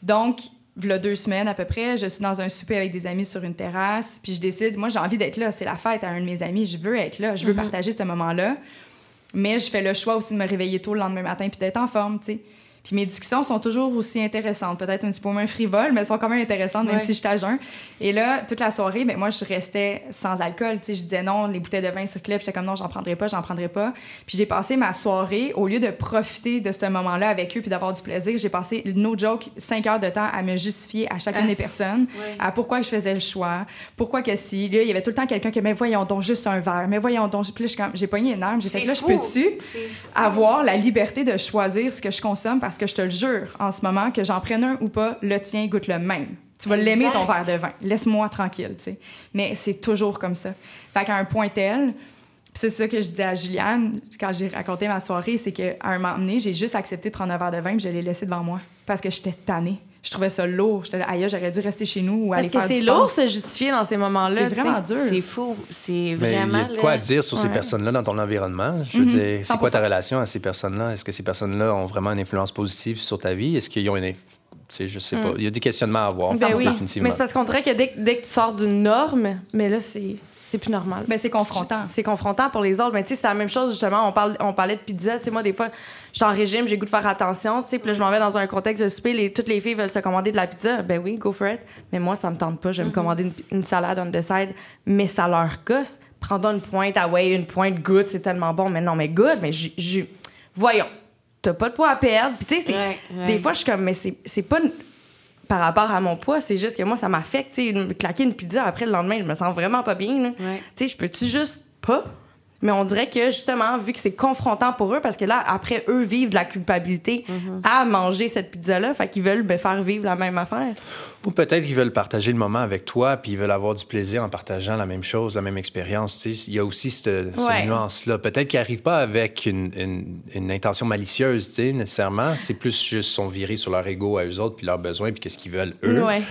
Donc, il deux semaines à peu près, je suis dans un souper avec des amis sur une terrasse, puis je décide, moi j'ai envie d'être là, c'est la fête à un de mes amis, je veux être là, je veux partager ce moment-là. Mais je fais le choix aussi de me réveiller tôt le lendemain matin puis d'être en forme, tu sais. Puis mes discussions sont toujours aussi intéressantes, peut-être un petit peu moins frivoles, mais elles sont quand même intéressantes, même Ouais. si je suis à jeun. Et là, toute la soirée, ben moi, je restais sans alcool. Tu sais, je disais non, les bouteilles de vin circulaient, puis j'étais comme non, j'en prendrai pas, j'en prendrai pas. Puis j'ai passé ma soirée, au lieu de profiter de ce moment-là avec eux puis d'avoir du plaisir, j'ai passé, no joke, cinq heures de temps à me justifier à chacune des personnes, Ouais. à pourquoi je faisais le choix, pourquoi que si. Là, il y avait tout le temps quelqu'un qui, mais voyons donc juste un verre, mais voyons donc. Puis là, j'ai pogné une arme, j'ai fait là, je peux-tu avoir la liberté de choisir ce que je consomme? Parce que je te le jure en ce moment que j'en prenne un ou pas, le tien goûte le même. Tu vas l'aimer ton verre de vin. Laisse-moi tranquille, tu sais. Mais c'est toujours comme ça. Fait qu'à un point tel, c'est ça que je disais à Juliane quand j'ai raconté ma soirée, c'est qu'à un moment donné, j'ai juste accepté de prendre un verre de vin puis je l'ai laissé devant moi parce que j'étais tannée. Je trouvais ça lourd. J'étais là, aïe, j'aurais dû rester chez nous ou Parce aller que faire du c'est lourd se justifier dans ces moments-là. C'est vraiment dur. C'est fou. C'est Mais il y vraiment. a de quoi là- à dire sur ces personnes-là dans ton environnement? Je veux Mhm, dire, c'est quoi ta 100%. relation à ces personnes-là? Est-ce que ces personnes-là ont vraiment une influence positive sur ta vie? Est-ce qu'ils ont une... sais, je sais pas. Il y a des questionnements à avoir, Ben oui. définitivement. Mais c'est parce qu'on dirait que dès, que- dès que tu sors d'une norme, mais là, c'est c'est plus normal. Ben, c'est confrontant. C'est confrontant pour les autres. Mais tu sais, c'est la même chose, justement. On, parle, on parlait de pizza. Tu sais, moi, des fois, je suis en régime, j'ai goût de faire attention. Tu sais, puis là, je m'en vais dans un contexte de souper. Les, toutes les filles veulent se commander de la pizza. Ben oui, go for it. Mais moi, ça me tente pas. Je vais me commander une, une salade on the side. Mais ça leur gosse. Prends une pointe, ah ouais, une pointe, good, c'est tellement bon. Mais non, mais good, mais j'- j'- voyons, t'as pas de poids à perdre. Puis tu sais, c'est- Ouais, ouais. des fois, je suis comme, mais c'est c'est pas par rapport à mon poids, c'est juste que moi, ça m'affecte. Tu sais, une- claquer une pizza après le lendemain, je me sens vraiment pas bien. Ouais. Tu sais, je peux-tu juste pas? Mais on dirait que justement, vu que c'est confrontant pour eux, parce que là, après, eux vivent de la culpabilité Mm-hmm. à manger cette pizza-là, fait qu'ils veulent me faire vivre la même affaire. Ou peut-être qu'ils veulent partager le moment avec toi, puis ils veulent avoir du plaisir en partageant la même chose, la même expérience. tu sais. Il y a aussi cette, cette Ouais. nuance-là. Peut-être qu'ils n'arrivent pas avec une, une- une intention malicieuse, tu sais, nécessairement. C'est plus juste sont virés sur leur ego à eux autres, puis leurs besoins, puis qu'est-ce qu'ils veulent eux, Ouais.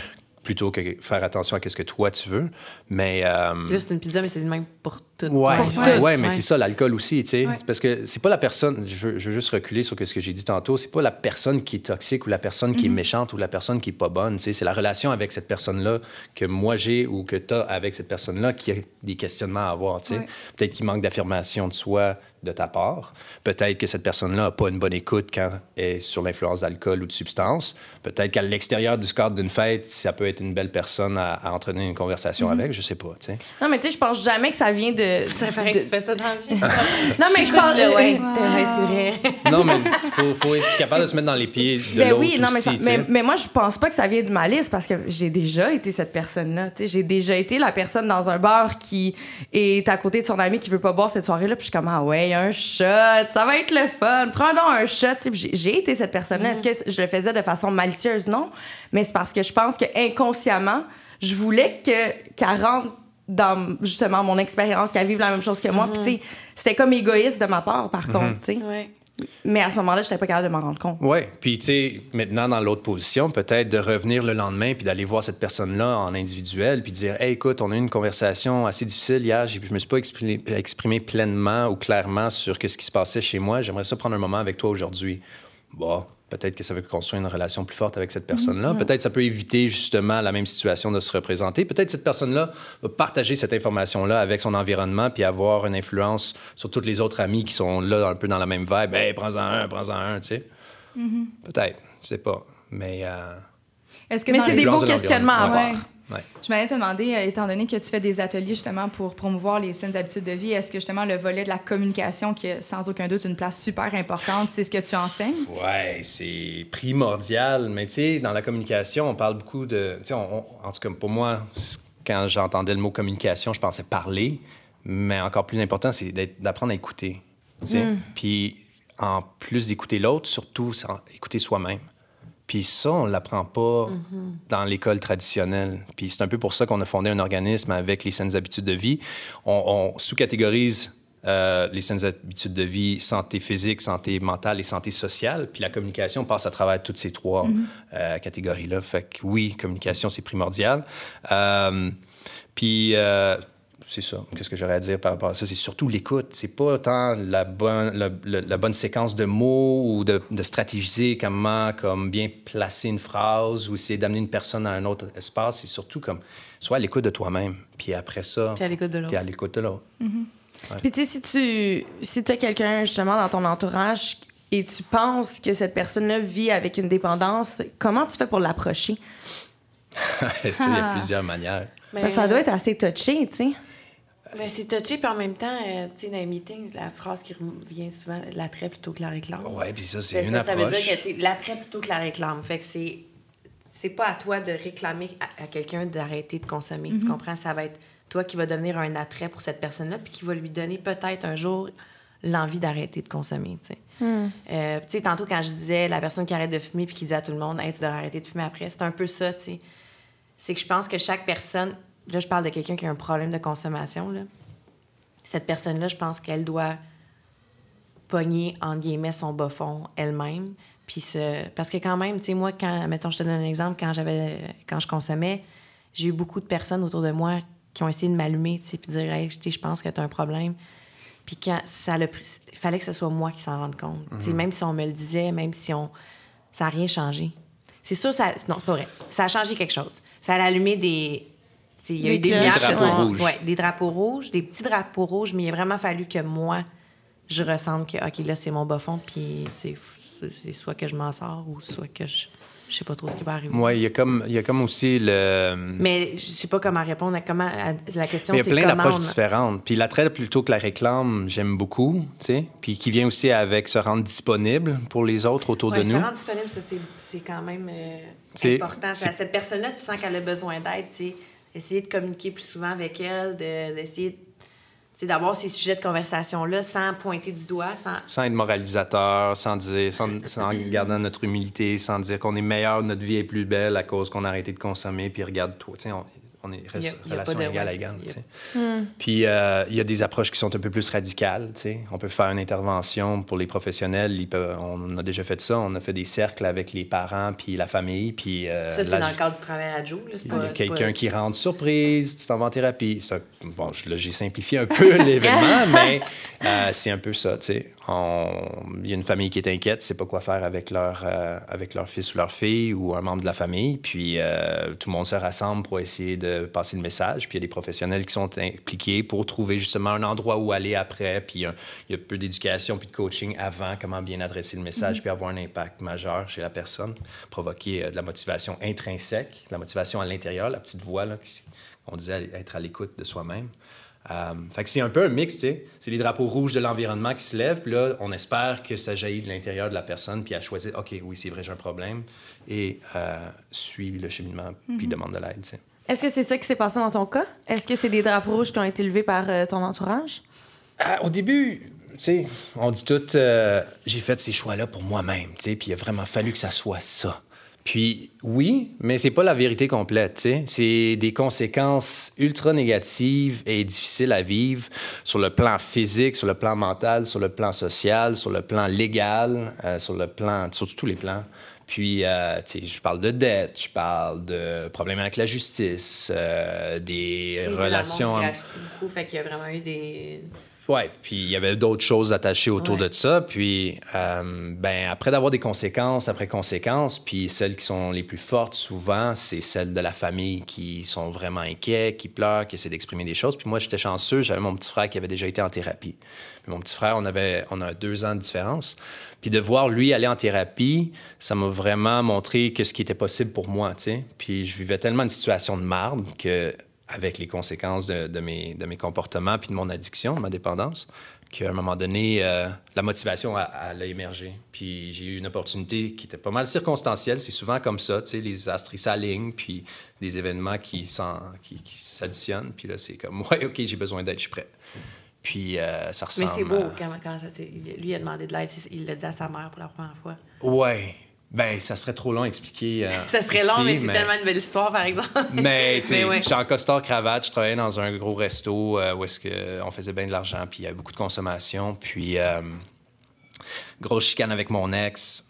plutôt que faire attention à ce que toi tu veux. Mais. euh, Là, c'est une pizza, mais c'est le même pour tout. Ouais, Pour ouais, tout. ouais, mais Ouais. c'est ça, l'alcool aussi, tu sais. Parce que c'est pas la personne, je veux, je veux juste reculer sur ce que j'ai dit tantôt, c'est pas la personne qui est toxique ou la personne qui est méchante ou la personne qui est pas bonne, tu sais. C'est la relation avec cette personne-là que moi j'ai ou que tu as avec cette personne-là qui a des questionnements à avoir, tu sais. Ouais. Peut-être qu'il manque d'affirmation de soi de ta part. Peut-être que cette personne-là n'a pas une bonne écoute quand elle est sur l'influence d'alcool ou de substance. Peut-être qu'à l'extérieur du cadre d'une fête, ça peut être une belle personne à, à entretenir une conversation avec, je sais pas, tu sais. Non, mais tu sais, je pense jamais que ça vient de. Ça paraît de- que tu fais ça dans la vie. Non, mais je pense. là, ouais, vrai, c'est vrai. Non, mais il faut, faut être capable de se mettre dans les pieds de Ben l'autre oui, non, mais, aussi, ça- mais, mais moi, je pense pas que ça vient de malice parce que j'ai déjà été cette personne-là. J'ai déjà été la personne dans un bar qui est à côté de son ami qui veut pas boire cette soirée-là. Puis je suis comme, ah ouais, un shot, ça va être le fun. Prends donc un shot. J'ai été cette personne-là. Est-ce que je le faisais de façon malicieuse? Non. Mais c'est parce que je pense que inconsciemment, je voulais que- qu'elle rentre dans justement mon expérience, qu'elle vive la même chose que moi. Puis tu sais, c'était comme égoïste de ma part, par contre. tu sais. Ouais. Mais à ce moment-là, je n'étais pas capable de m'en rendre compte. Oui, puis tu sais, maintenant dans l'autre position, peut-être de revenir le lendemain puis d'aller voir cette personne-là en individuel puis dire Hey, écoute, on a eu une conversation assez difficile hier, j'ai- je me suis pas exprimé, exprimé pleinement ou clairement sur que ce qui se passait chez moi, j'aimerais ça prendre un moment avec toi aujourd'hui. Bon, peut-être que ça veut construire une relation plus forte avec cette personne-là. Peut-être ça peut éviter justement la même situation de se représenter. Peut-être cette personne-là va partager cette information-là avec son environnement puis avoir une influence sur toutes les autres amis qui sont là un peu dans la même vibe. Hey, prends-en un, prends-en un, tu sais. Peut-être, je sais pas. Mais euh, Est-ce que Mais c'est des beaux questionnements à avoir. ouais. Je m'allais te demander, euh, étant donné que tu fais des ateliers justement pour promouvoir les saines habitudes de vie, est-ce que justement le volet de la communication, qui a sans aucun doute une place super importante, c'est ce que tu enseignes? Ouais, c'est primordial. Mais tu sais, dans la communication, on parle beaucoup de. Tu sais, en tout cas, pour moi, quand j'entendais le mot communication, je pensais parler. Mais encore plus important, c'est d'apprendre à écouter. sais. Puis, en plus d'écouter l'autre, surtout, écouter soi-même. Puis ça, on l'apprend pas dans l'école traditionnelle. Puis c'est un peu pour ça qu'on a fondé un organisme avec les saines habitudes de vie. On, on sous-catégorise euh, les saines habitudes de vie, santé physique, santé mentale et santé sociale. Puis la communication passe à travers toutes ces trois euh, catégories-là. Fait que oui, communication, c'est primordial. Euh, puis c'est ça. Qu'est-ce que j'aurais à dire par rapport à ça? C'est surtout l'écoute. C'est pas tant la bonne, la, la- la bonne séquence de mots ou de, de stratégiser comment comme bien placer une phrase ou essayer d'amener une personne à un autre espace. C'est surtout comme soit à l'écoute de toi-même. Puis après ça, Puis à l'écoute de l'autre. t'es à l'écoute de l'autre. Puis tu sais, si tu si as quelqu'un justement dans ton entourage et tu penses que cette personne-là vit avec une dépendance, comment tu fais pour l'approcher? ça, il y a plusieurs manières. Mais, ça doit être assez touché, tu sais. Mais c'est touché, puis en même temps, euh, tu sais, dans les meetings, la phrase qui revient souvent, l'attrait plutôt que la réclame. Ouais, puis ça, c'est Fait que une ça, ça veut approche. dire que l'attrait plutôt que la réclame. Fait que c'est c'est pas à toi de réclamer à, à quelqu'un d'arrêter de consommer. Tu comprends? Ça va être toi qui va devenir un attrait pour cette personne-là, puis qui va lui donner peut-être un jour l'envie d'arrêter de consommer. Tu sais. Euh, tu sais, tantôt, quand je disais la personne qui arrête de fumer puis qui dit à tout le monde, hey, tu dois arrêter de fumer après, c'est un peu ça, tu sais. C'est que je pense que chaque personne, là, je parle de quelqu'un qui a un problème de consommation, là. Cette personne-là, je pense qu'elle doit pogner, entre guillemets, son bas fond elle-même. Puis ce... Parce que quand même, tu sais, moi, quand, mettons, je te donne un exemple, quand j'avais, quand je consommais, j'ai eu beaucoup de personnes autour de moi qui ont essayé de m'allumer, tu sais, puis dire, hey, je pense que tu as un problème. Puis quand ça il fallait que ce soit moi qui s'en rende compte. Tu sais, Même si on me le disait, même si on. Ça n'a rien changé. C'est sûr, ça. Non, c'est pas vrai. Ça a changé quelque chose. Ça a allumé des, Il y a eu des lumières. Des drapeaux rouges. Ouais, des drapeaux rouges, des petits drapeaux rouges, mais il a vraiment fallu que moi, je ressente que, OK, là, c'est mon bas fond, puis c'est soit que je m'en sors ou soit que je je sais pas trop ce qui va arriver. Oui, il y a comme il y a comme aussi le Mais je sais pas comment répondre à comment la question Il y a plein d'approches différentes. Puis l'attrait plutôt que la réclame, j'aime beaucoup, tu sais, puis qui vient aussi avec se rendre disponible pour les autres autour de nous. Se rendre disponible, ça c'est quand même euh, important. Cette personne-là, tu sens qu'elle a besoin d'aide, tu sais, essayer de communiquer plus souvent avec elle, d'essayer d'avoir ces sujets de conversation-là sans pointer du doigt. Sans, sans être moralisateur, sans, dire, sans, sans garder notre humilité, sans dire qu'on est meilleur, notre vie est plus belle à cause qu'on a arrêté de consommer, puis regarde On, est relation égale à égale. Hmm. Puis euh, il y a des approches qui sont un peu plus radicales. On peut faire une intervention pour les professionnels. on a déjà fait ça. On a fait des cercles avec les parents puis la famille. Puis, euh, ça, c'est dans le cadre du travail à Joe. Il y a quelqu'un qui rentre surprise, tu t'en vas en thérapie. bon, j'ai simplifié un peu l'événement, mais euh, c'est un peu ça. Il y a une famille qui est inquiète, sait pas quoi faire avec leur, avec leur fils ou leur fille ou un membre de la famille. Puis tout le monde se rassemble pour essayer de passer le message. Puis il y a des professionnels qui sont impliqués pour trouver justement un endroit où aller après. Puis il y a, peu d'éducation puis de coaching avant, comment bien adresser le message, mhm. puis avoir un impact majeur chez la personne, provoquer euh, de la motivation intrinsèque, la motivation à l'intérieur, la petite voix, là, on disait être à l'écoute de soi-même. Euh, fait que c'est un peu un mix, tu sais. C'est les drapeaux rouges de l'environnement qui se lèvent, puis là, on espère que ça jaillit de l'intérieur de la personne, puis à choisir, OK, oui, c'est vrai, j'ai un problème, et euh, suit le cheminement, puis mhm. demande de l'aide, tu sais. Est-ce que c'est ça qui s'est passé dans ton cas? Est-ce que c'est des drapeaux rouges qui ont été levés par euh, ton entourage? Au début, tu sais, on dit tout, euh, j'ai fait ces choix-là pour moi-même, tu sais, puis il a vraiment fallu que ça soit ça. Puis oui, mais c'est pas la vérité complète. C'est des conséquences ultra négatives et difficiles à vivre sur le plan physique, sur le plan mental, sur le plan social, sur le plan légal, sur le plan, sur tous les plans. Puis, euh, je parle de dette, je parle de problèmes avec la justice, euh, des relations. Beaucoup, fait qu'il y a vraiment eu des. Oui, puis il y avait d'autres choses attachées autour de ça. Puis, euh, ben, après d'avoir des conséquences après conséquences, puis celles qui sont les plus fortes, souvent, c'est celles de la famille qui sont vraiment inquiets, qui pleurent, qui essaient d'exprimer des choses. Puis moi, j'étais chanceux, j'avais mon petit frère qui avait déjà été en thérapie. mon petit frère, on avait on a deux ans de différence. Puis de voir lui aller en thérapie, ça m'a vraiment montré que ce qui était possible pour moi, tu sais. Puis je vivais tellement une situation de marde que avec les conséquences de, mes, de mes comportements puis de mon addiction, de ma dépendance, qu'à un moment donné, euh, la motivation a, a, émergé. Puis j'ai eu une opportunité qui était pas mal circonstancielle. C'est souvent comme ça, tu sais, les astres s'alignent, puis des événements qui, qui, qui s'additionnent. Puis là, c'est comme, ouais, OK, j'ai besoin d'aide, je suis prêt. Puis euh, ça ressemble. Mais c'est beau quand, quand ça, lui a demandé de l'aide, il l'a dit à sa mère pour la première fois. Ouais. Ben, ça serait trop long à expliquer. Euh, ça serait long, mais c'est tellement une belle histoire, par exemple. mais, tu sais, j'étais en costard-cravate, je travaillais dans un gros resto euh, où est-ce qu'on faisait bien de l'argent, puis il y avait beaucoup de consommation. Puis, grosse chicane avec mon ex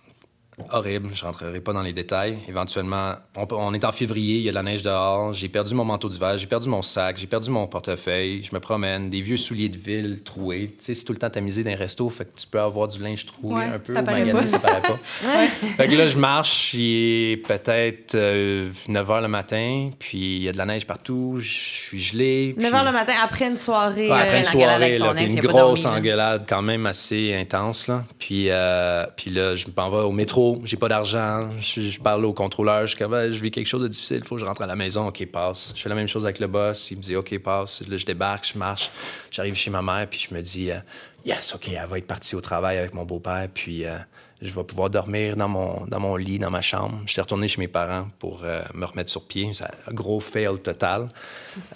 horrible. Je rentrerai pas dans les détails. Éventuellement, on, est en février, il y a de la neige dehors. J'ai perdu mon manteau d'hiver, j'ai perdu mon sac, j'ai perdu mon portefeuille. Je me promène, des vieux souliers de ville troués. Tu sais, c'est tout le temps tamisé dans un resto, fait que tu peux avoir du linge troué un peu ça paraît pas. ça paraît pas. Fait que là, je marche, il est peut-être 9 euh, h le matin, puis il y a de la neige partout, je suis gelé. 9 h le matin, après une soirée. après une euh, soirée, là, une grosse engueulade quand même assez intense. Là. Puis, euh, puis là, je m'en vais au métro j'ai pas d'argent. Je, parle au contrôleur, je, je vis quelque chose de difficile, il faut que je rentre à la maison, OK, passe. Je fais la même chose avec le boss, il me dit OK, passe. Là, je débarque, je marche, j'arrive chez ma mère, puis je me dis euh, Yes, OK, elle va être partie au travail avec mon beau-père, puis euh, je vais pouvoir dormir dans mon, dans mon lit, dans ma chambre. J'étais retourné chez mes parents pour euh, me remettre sur pied. C'est un gros fail total.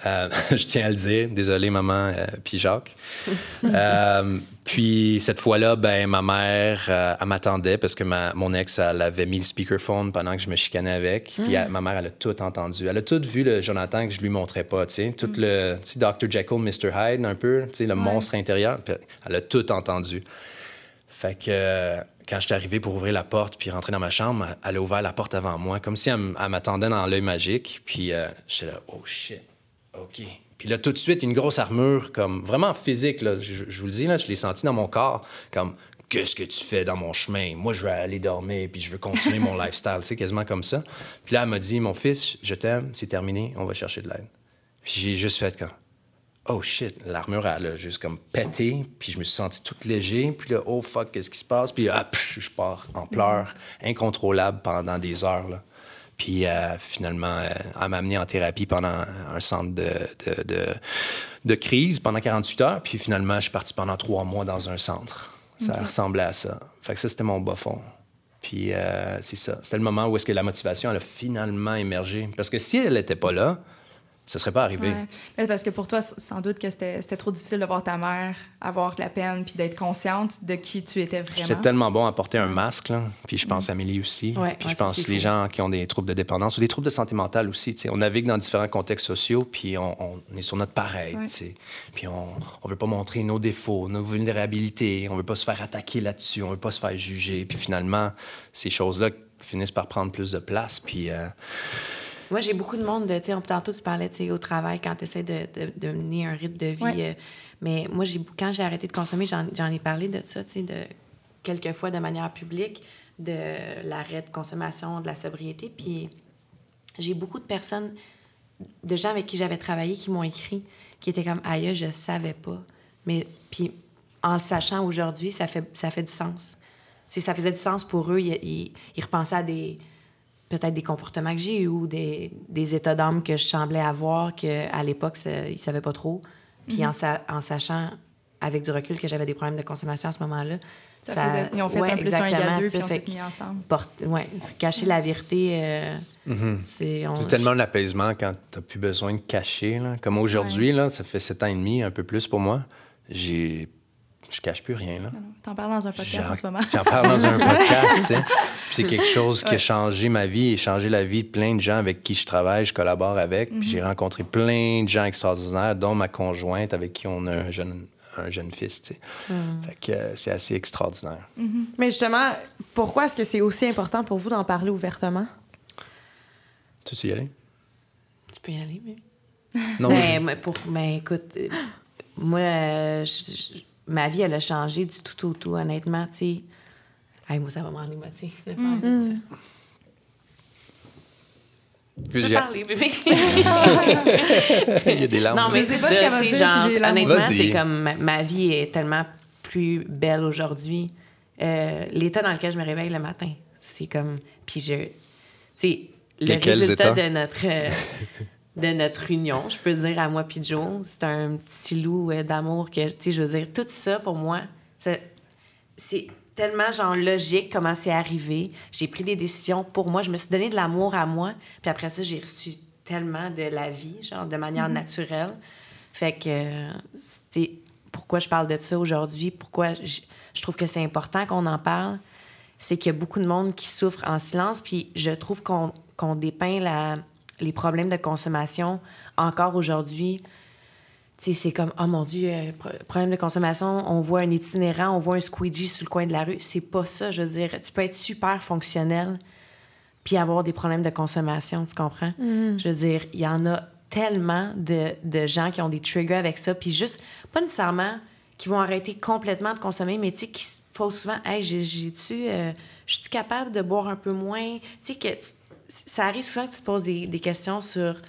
Euh, je tiens à le dire. Désolé, maman, euh, puis Jacques. puis cette fois-là, ben, ma mère, elle m'attendait parce que ma, mon ex, elle avait mis le speakerphone pendant que je me chicanais avec. Puis ma mère, elle a tout entendu. Elle a tout vu le Jonathan que je lui montrais pas, tu sais. Tout le, tu sais, Dr. Jekyll, Mr. Hyde, un peu, tu sais, le monstre intérieur. elle a tout entendu. Fait que quand je suis arrivé pour ouvrir la porte puis rentrer dans ma chambre, elle a ouvert la porte avant moi, comme si elle, m'attendait dans l'œil magique. Puis euh, j'étais là, oh shit, OK. Puis là, tout de suite, une grosse armure, comme vraiment physique, là, je, vous le dis, là, je l'ai senti dans mon corps, comme Qu'est-ce que tu fais dans mon chemin? Moi, je vais aller dormir, puis je veux continuer mon lifestyle, tu sais, quasiment comme ça. Puis là, elle m'a dit Mon fils, je t'aime, c'est terminé, on va chercher de l'aide. Puis j'ai juste fait comme, oh shit, l'armure, elle a juste comme pété, puis je me suis senti tout léger, puis là, oh fuck, qu'est-ce qui se passe? Puis ah, pff, je pars en pleurs, incontrôlable pendant des heures, là. Puis euh, finalement, euh, elle m'a amené en thérapie pendant un centre de, de, de, de crise pendant 48 heures. Puis finalement, je suis parti pendant trois mois dans un centre. Ça ressemblait à ça. Fait que ça, c'était mon bas fond. Puis euh, c'est ça. C'était le moment où est-ce que la motivation, elle a finalement émergé. Parce que si elle n'était pas là, ça serait pas arrivé. Ouais. Parce que pour toi, sans doute que c'était trop difficile de voir ta mère avoir de la peine puis d'être consciente de qui tu étais J'étais vraiment. tellement bon à porter un masque, là. Puis je pense à Amélie aussi. Ouais, puis ouais, je pense les fou. gens qui ont des troubles de dépendance ou des troubles de santé mentale aussi. tu sais. On navigue dans différents contextes sociaux, puis on, on est sur notre pareil. Puis on ne veut pas montrer nos défauts, nos vulnérabilités. On veut pas se faire attaquer là-dessus. On veut pas se faire juger. Puis finalement, ces choses-là finissent par prendre plus de place. Puis euh, Moi, j'ai beaucoup de monde, de, tu sais, tantôt tu parlais, tu sais, au travail, quand tu essaies de, de, de mener un rythme de vie. Ouais. euh, mais moi, j'ai, quand j'ai arrêté de consommer, j'en, j'en ai parlé de ça, tu sais, de, quelquefois de manière publique, de l'arrêt de consommation, de la sobriété. Puis j'ai beaucoup de personnes, de gens avec qui j'avais travaillé, qui m'ont écrit, qui étaient comme, aïe, je savais pas. Mais puis en le sachant aujourd'hui, ça fait, ça fait du sens. Tu sais, ça faisait du sens pour eux. Ils, ils- ils repensaient à des peut-être des comportements que j'ai eu ou des, des états d'âme que je semblais avoir qu'à l'époque, ils ne savaient pas trop. Puis en, sa- en sachant, avec du recul, que j'avais des problèmes de consommation à ce moment-là, Ça ça- faisait- ils ont fait ouais, un plus un égale exactement, deux puis ils ont fait tout mis ensemble. porte- ouais, cacher la vérité, euh, c'est... on- c'est tellement l'apaisement quand tu n'as plus besoin de cacher. là. Comme aujourd'hui, là, ça fait sept ans et demi, un peu plus pour moi. J'ai... Je cache plus rien. Là. Non, non. T'en parles dans un podcast J'en- en ce moment. J'en parle dans un podcast, tu sais. Puis c'est quelque chose qui a changé ma vie et changé la vie de plein de gens avec qui je travaille, je collabore avec. Puis j'ai rencontré plein de gens extraordinaires, dont ma conjointe avec qui on a un jeune, un jeune fils, tu sais. Fait que euh, c'est assez extraordinaire. Mais justement, pourquoi est-ce que c'est aussi important pour vous d'en parler ouvertement? Tu veux y aller? Tu peux y aller, mais... Non, mais, je- mais pour, mais écoute, euh, moi, euh, je- je- ma vie, elle a changé du tout au tout, honnêtement, tu sais. Hey, moi, ça va m'en de ça. Puis Je peux j'ai- parler, bébé. Il y a des larmes. Non, mais c'est pas ce ça, qu'elle va dire, genre, honnêtement, Vas-y. c'est comme ma, ma vie est tellement plus belle aujourd'hui. Euh, L'état dans lequel je me réveille le matin, c'est comme... Puis je... Tu sais, le résultat états? de notre... euh, de notre union, je peux dire à moi puis Joe, c'est un petit loup euh, d'amour que, tu sais, je veux dire, tout ça pour moi, c'est tellement genre logique comment c'est arrivé. J'ai pris des décisions pour moi, je me suis donné de l'amour à moi, puis après ça, j'ai reçu tellement de la vie, genre de manière naturelle. Fait que euh, c'est pourquoi je parle de ça aujourd'hui, pourquoi je, je trouve que c'est important qu'on en parle, c'est qu'il y a beaucoup de monde qui souffre en silence, puis je trouve qu'on qu'on dépeint la, les problèmes de consommation encore aujourd'hui. C'est comme, oh mon Dieu, euh, pro- problème de consommation, on voit un itinérant, on voit un squeegee sur le coin de la rue. C'est pas ça, je veux dire. Tu peux être super fonctionnel puis avoir des problèmes de consommation, tu comprends? Je veux dire, il y en a tellement de, de gens qui ont des triggers avec ça, puis juste, pas nécessairement qui vont arrêter complètement de consommer, mais tu sais, qui se posent souvent, hey, j'ai- j'ai-tu, euh, je suis capable de boire un peu moins? Tu sais, que tu- ça arrive souvent que tu te poses des, des questions sur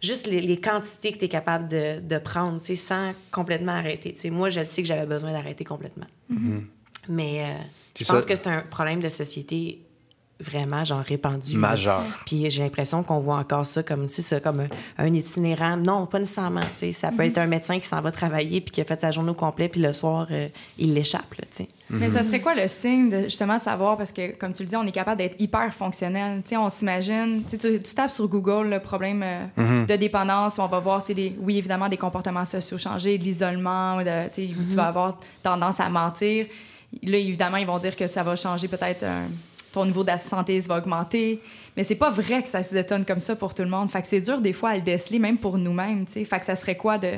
juste les, les quantités que tu es capable de, de prendre, tu sais, sans complètement arrêter. Tu sais, moi, je sais que j'avais besoin d'arrêter complètement. Mais euh, je pense ça. que c'est un problème de société vraiment, genre, répandu. Majeur. Puis j'ai l'impression qu'on voit encore ça comme, ça, comme un, un itinérant. Non, pas nécessairement, tu sais. Ça peut être un médecin qui s'en va travailler puis qui a fait sa journée au complet, puis le soir, euh, il l'échappe, là, tu sais. Mais ça serait quoi le signe de justement de savoir? Parce que comme tu le dis, on est capable d'être hyper fonctionnel. Tu sais, on s'imagine, tu, tapes sur Google le problème euh, de dépendance, on va voir, tu sais, des- oui évidemment des comportements sociaux changés, de l'isolement, de, tu sais, tu vas avoir tendance à mentir. Là évidemment ils vont dire que ça va changer peut-être euh, ton niveau de santé va augmenter, mais c'est pas vrai que ça se détonne comme ça pour tout le monde. Fait que c'est dur des fois à le déceler même pour nous-mêmes. Fait que ça serait quoi de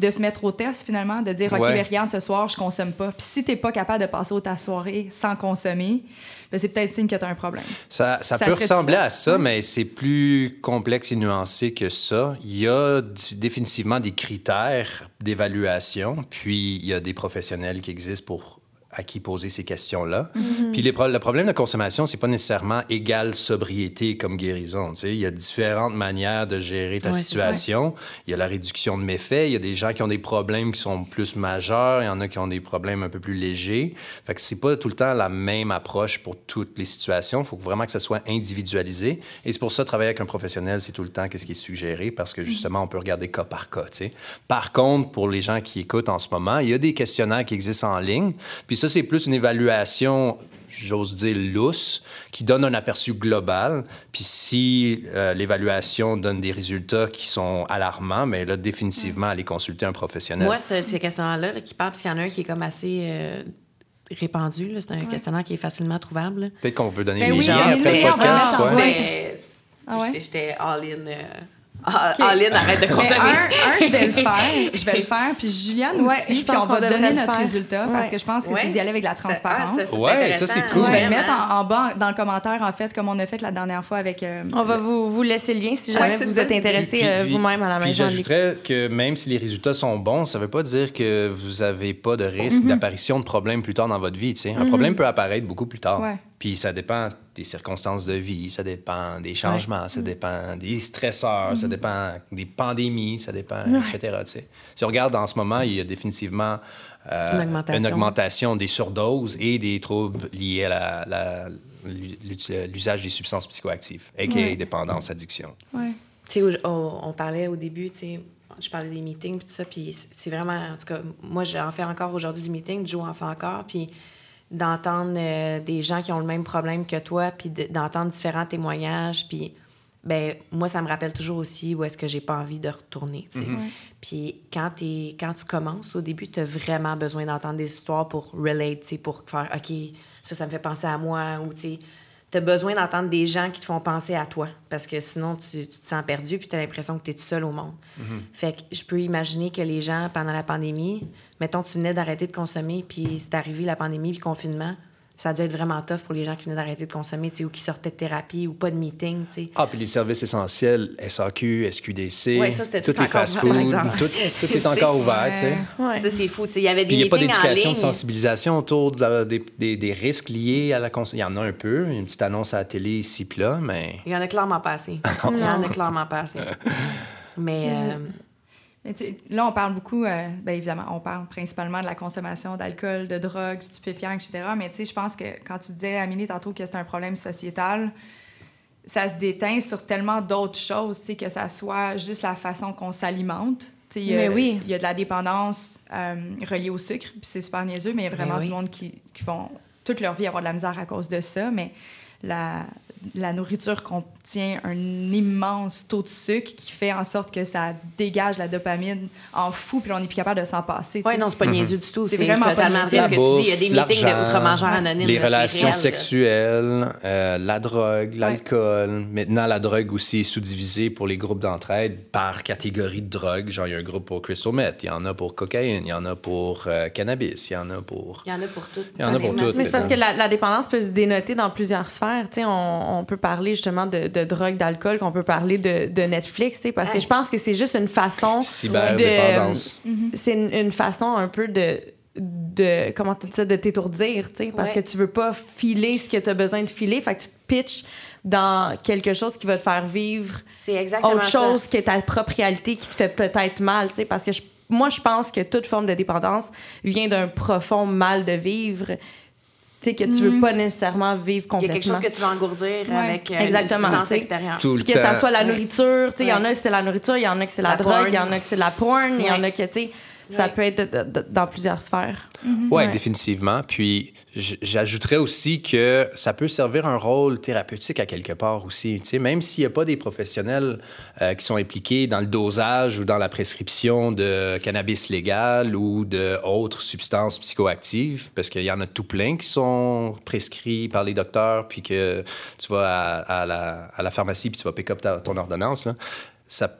de se mettre au test finalement, de dire, OK, Ouais. mais regarde, ce soir, je consomme pas. Puis si t'es pas capable de passer ta soirée sans consommer, ben c'est peut-être signe que t'as un problème. Ça, ça, Ça peut ressembler ça? à ça, mais c'est plus complexe et nuancé que ça. Il y a définitivement des critères d'évaluation, puis il y a des professionnels qui existent pour à qui poser ces questions-là. Puis les pro- le problème de consommation, c'est pas nécessairement égale sobriété comme guérison. Tu sais, il y a différentes manières de gérer ta Ouais, situation. Il y a la réduction de méfaits. Il y a des gens qui ont des problèmes qui sont plus majeurs. Il y en a qui ont des problèmes un peu plus légers. Fait que c'est pas tout le temps la même approche pour toutes les situations. Il faut vraiment que ça soit individualisé. Et c'est pour ça, travailler avec un professionnel, c'est tout le temps qu'est-ce qui est suggéré parce que justement, on peut regarder cas par cas. tu sais. Par contre, pour les gens qui écoutent en ce moment, il y a des questionnaires qui existent en ligne. Puis ça, c'est plus une évaluation j'ose dire lousse, qui donne un aperçu global. Puis si euh, l'évaluation donne des résultats qui sont alarmants, mais là, définitivement, aller consulter un professionnel. Moi, ce- ces questionnaires-là là, qui parlent, parce qu'il y en a un qui est comme assez euh, répandu. là. C'est un questionnaire qui est facilement trouvable. Peut-être qu'on peut donner Ben les oui, gens ouais. ouais. Ah ouais? j'étais- J'étais all-in. euh, all, all in, arrête de consommer. un, un, je vais le faire. Je vais le faire. Puis Juliane Ouais, aussi. je Puis pense on va donner notre résultat parce que je pense que Ouais. c'est d'y aller avec la Ça- transparence. ah, ça, Ouais, ça, c'est cool. je vais le mettre en, en bas dans le commentaire, en fait, comme on a fait la dernière fois avec. euh, On va vous, vous laisser le lien si jamais vous ça. êtes intéressé euh, vous-même à la Puis maison. j'ajouterais que même si les résultats sont bons, ça ne veut pas dire que vous n'avez pas de Mhm. risque d'apparition de problèmes plus tard dans votre vie. tu sais. Un problème peut apparaître beaucoup plus tard. Puis ça dépend des circonstances de vie, ça dépend des changements, ça dépend des stresseurs, ça dépend des pandémies, ça dépend, etc. tu sais. Si on regarde en ce moment, il y a définitivement euh, Une augmentation. augmentation des surdoses et des troubles liés à la- la- l'ut- l'usage des substances psychoactives, a.k.a. dépendance, addiction. ouais. Tu sais, au- on, on parlait au début, tu sais, je parlais des meetings puis tout ça, puis c'est- c'est vraiment, en tout cas, moi, j'en fais encore aujourd'hui du meeting, Joe en fait encore, puis d'entendre euh, des gens qui ont le même problème que toi, puis de- d'entendre différents témoignages, puis ben moi, ça me rappelle toujours aussi où est-ce que j'ai pas envie de retourner, sais. Puis quand, t'es- quand tu commences, au début, tu as vraiment besoin d'entendre des histoires pour relate, tu sais, pour faire, OK, ça, ça me fait penser à moi, ou tu as besoin d'entendre des gens qui te font penser à toi, parce que sinon, tu, tu te sens perdu, puis tu as l'impression que tu es tout seul au monde. Fait que je peux imaginer que les gens, pendant la pandémie, mettons, tu venais d'arrêter de consommer, puis c'est arrivé la pandémie, puis le confinement, ça a dû être vraiment tough pour les gens qui venaient d'arrêter de consommer, tu sais, ou qui sortaient de thérapie, ou pas de meeting, tu sais. Ah, puis les services essentiels, SAQ, SQDC, Ouais, ça, tout les par tout, est encore ouvert, tu sais. Ouais. Ça, c'est fou, tu sais. Il y avait Puis des il n'y a pas d'éducation, de sensibilisation autour de la- des, des- des risques liés à la consommation. Il y en a un peu, une petite annonce à la télé ici puis là, mais Il y en a clairement pas assez. Il y en a clairement pas assez. Mais euh, Mais là, on parle beaucoup, euh, bien évidemment, on parle principalement de la consommation d'alcool, de drogue, stupéfiants, etc. Mais tu sais, je pense que quand tu disais, Amélie, tantôt que c'est un problème sociétal, ça se déteint sur tellement d'autres choses, tu sais, que ça soit juste la façon qu'on s'alimente. Il Mais oui. Il y a de la dépendance euh, reliée au sucre, puis c'est super niaiseux, mais il y a vraiment Mais oui. du monde qui, qui font toute leur vie avoir de la misère à cause de ça. Mais la, la nourriture contient un immense taux de sucre qui fait en sorte que ça dégage la dopamine en fou, puis on n'est plus capable de s'en passer. sais. non, c'est pas niaiseux du tout. C'est vraiment pas niaiseux. que tu dis. Il y a des meetings de outre-mangeurs anonymes. les là, relations réel, sexuelles, euh, la drogue, l'alcool. Maintenant, la drogue aussi est sous-divisée pour les groupes d'entraide par catégorie de drogue. Genre, il y a un groupe pour crystal meth, il y en a pour cocaïne, il y en a pour euh, cannabis, il y en a pour... Il y en a pour tout. Il y en a pour tout. Mais c'est parce que la, la dépendance peut se dénoter dans plusieurs sphères. Tu sais, on, on peut parler justement de, de drogue, d'alcool, qu'on peut parler de, de Netflix, tu sais, parce que je pense que c'est juste une façon Cyberdépendance. c'est une, une façon un peu de de comment tu dis ça de t'étourdir tu sais parce Ouais. que tu veux pas filer ce que tu as besoin de filer fait que tu te pitches dans quelque chose qui va te faire vivre C'est exactement autre chose que ta propre réalité qui te fait peut-être mal tu sais parce que je- moi je pense que toute forme de dépendance vient d'un profond mal de vivre sais que tu veux pas nécessairement vivre Il y a complètement quelque chose que tu vas engourdir Ouais. avec euh, Exactement, une substance extérieure. Tout le que temps. ça soit la nourriture, tu sais, il y en a que c'est la nourriture, il y en a que c'est la, La drogue, il y en a que c'est la porn, il y en a que, tu sais, ça peut être de- de- dans plusieurs sphères. Oui, Ouais. définitivement. Puis j'ajouterais aussi que ça peut servir un rôle thérapeutique à quelque part aussi. Tu sais, même s'il n'y a pas des professionnels euh, qui sont impliqués dans le dosage ou dans la prescription de cannabis légal ou d'autres substances psychoactives, parce qu'il y en a tout plein qui sont prescrits par les docteurs, puis que tu vas à, à la, à la pharmacie puis tu vas pick up ta- ton ordonnance, là, ça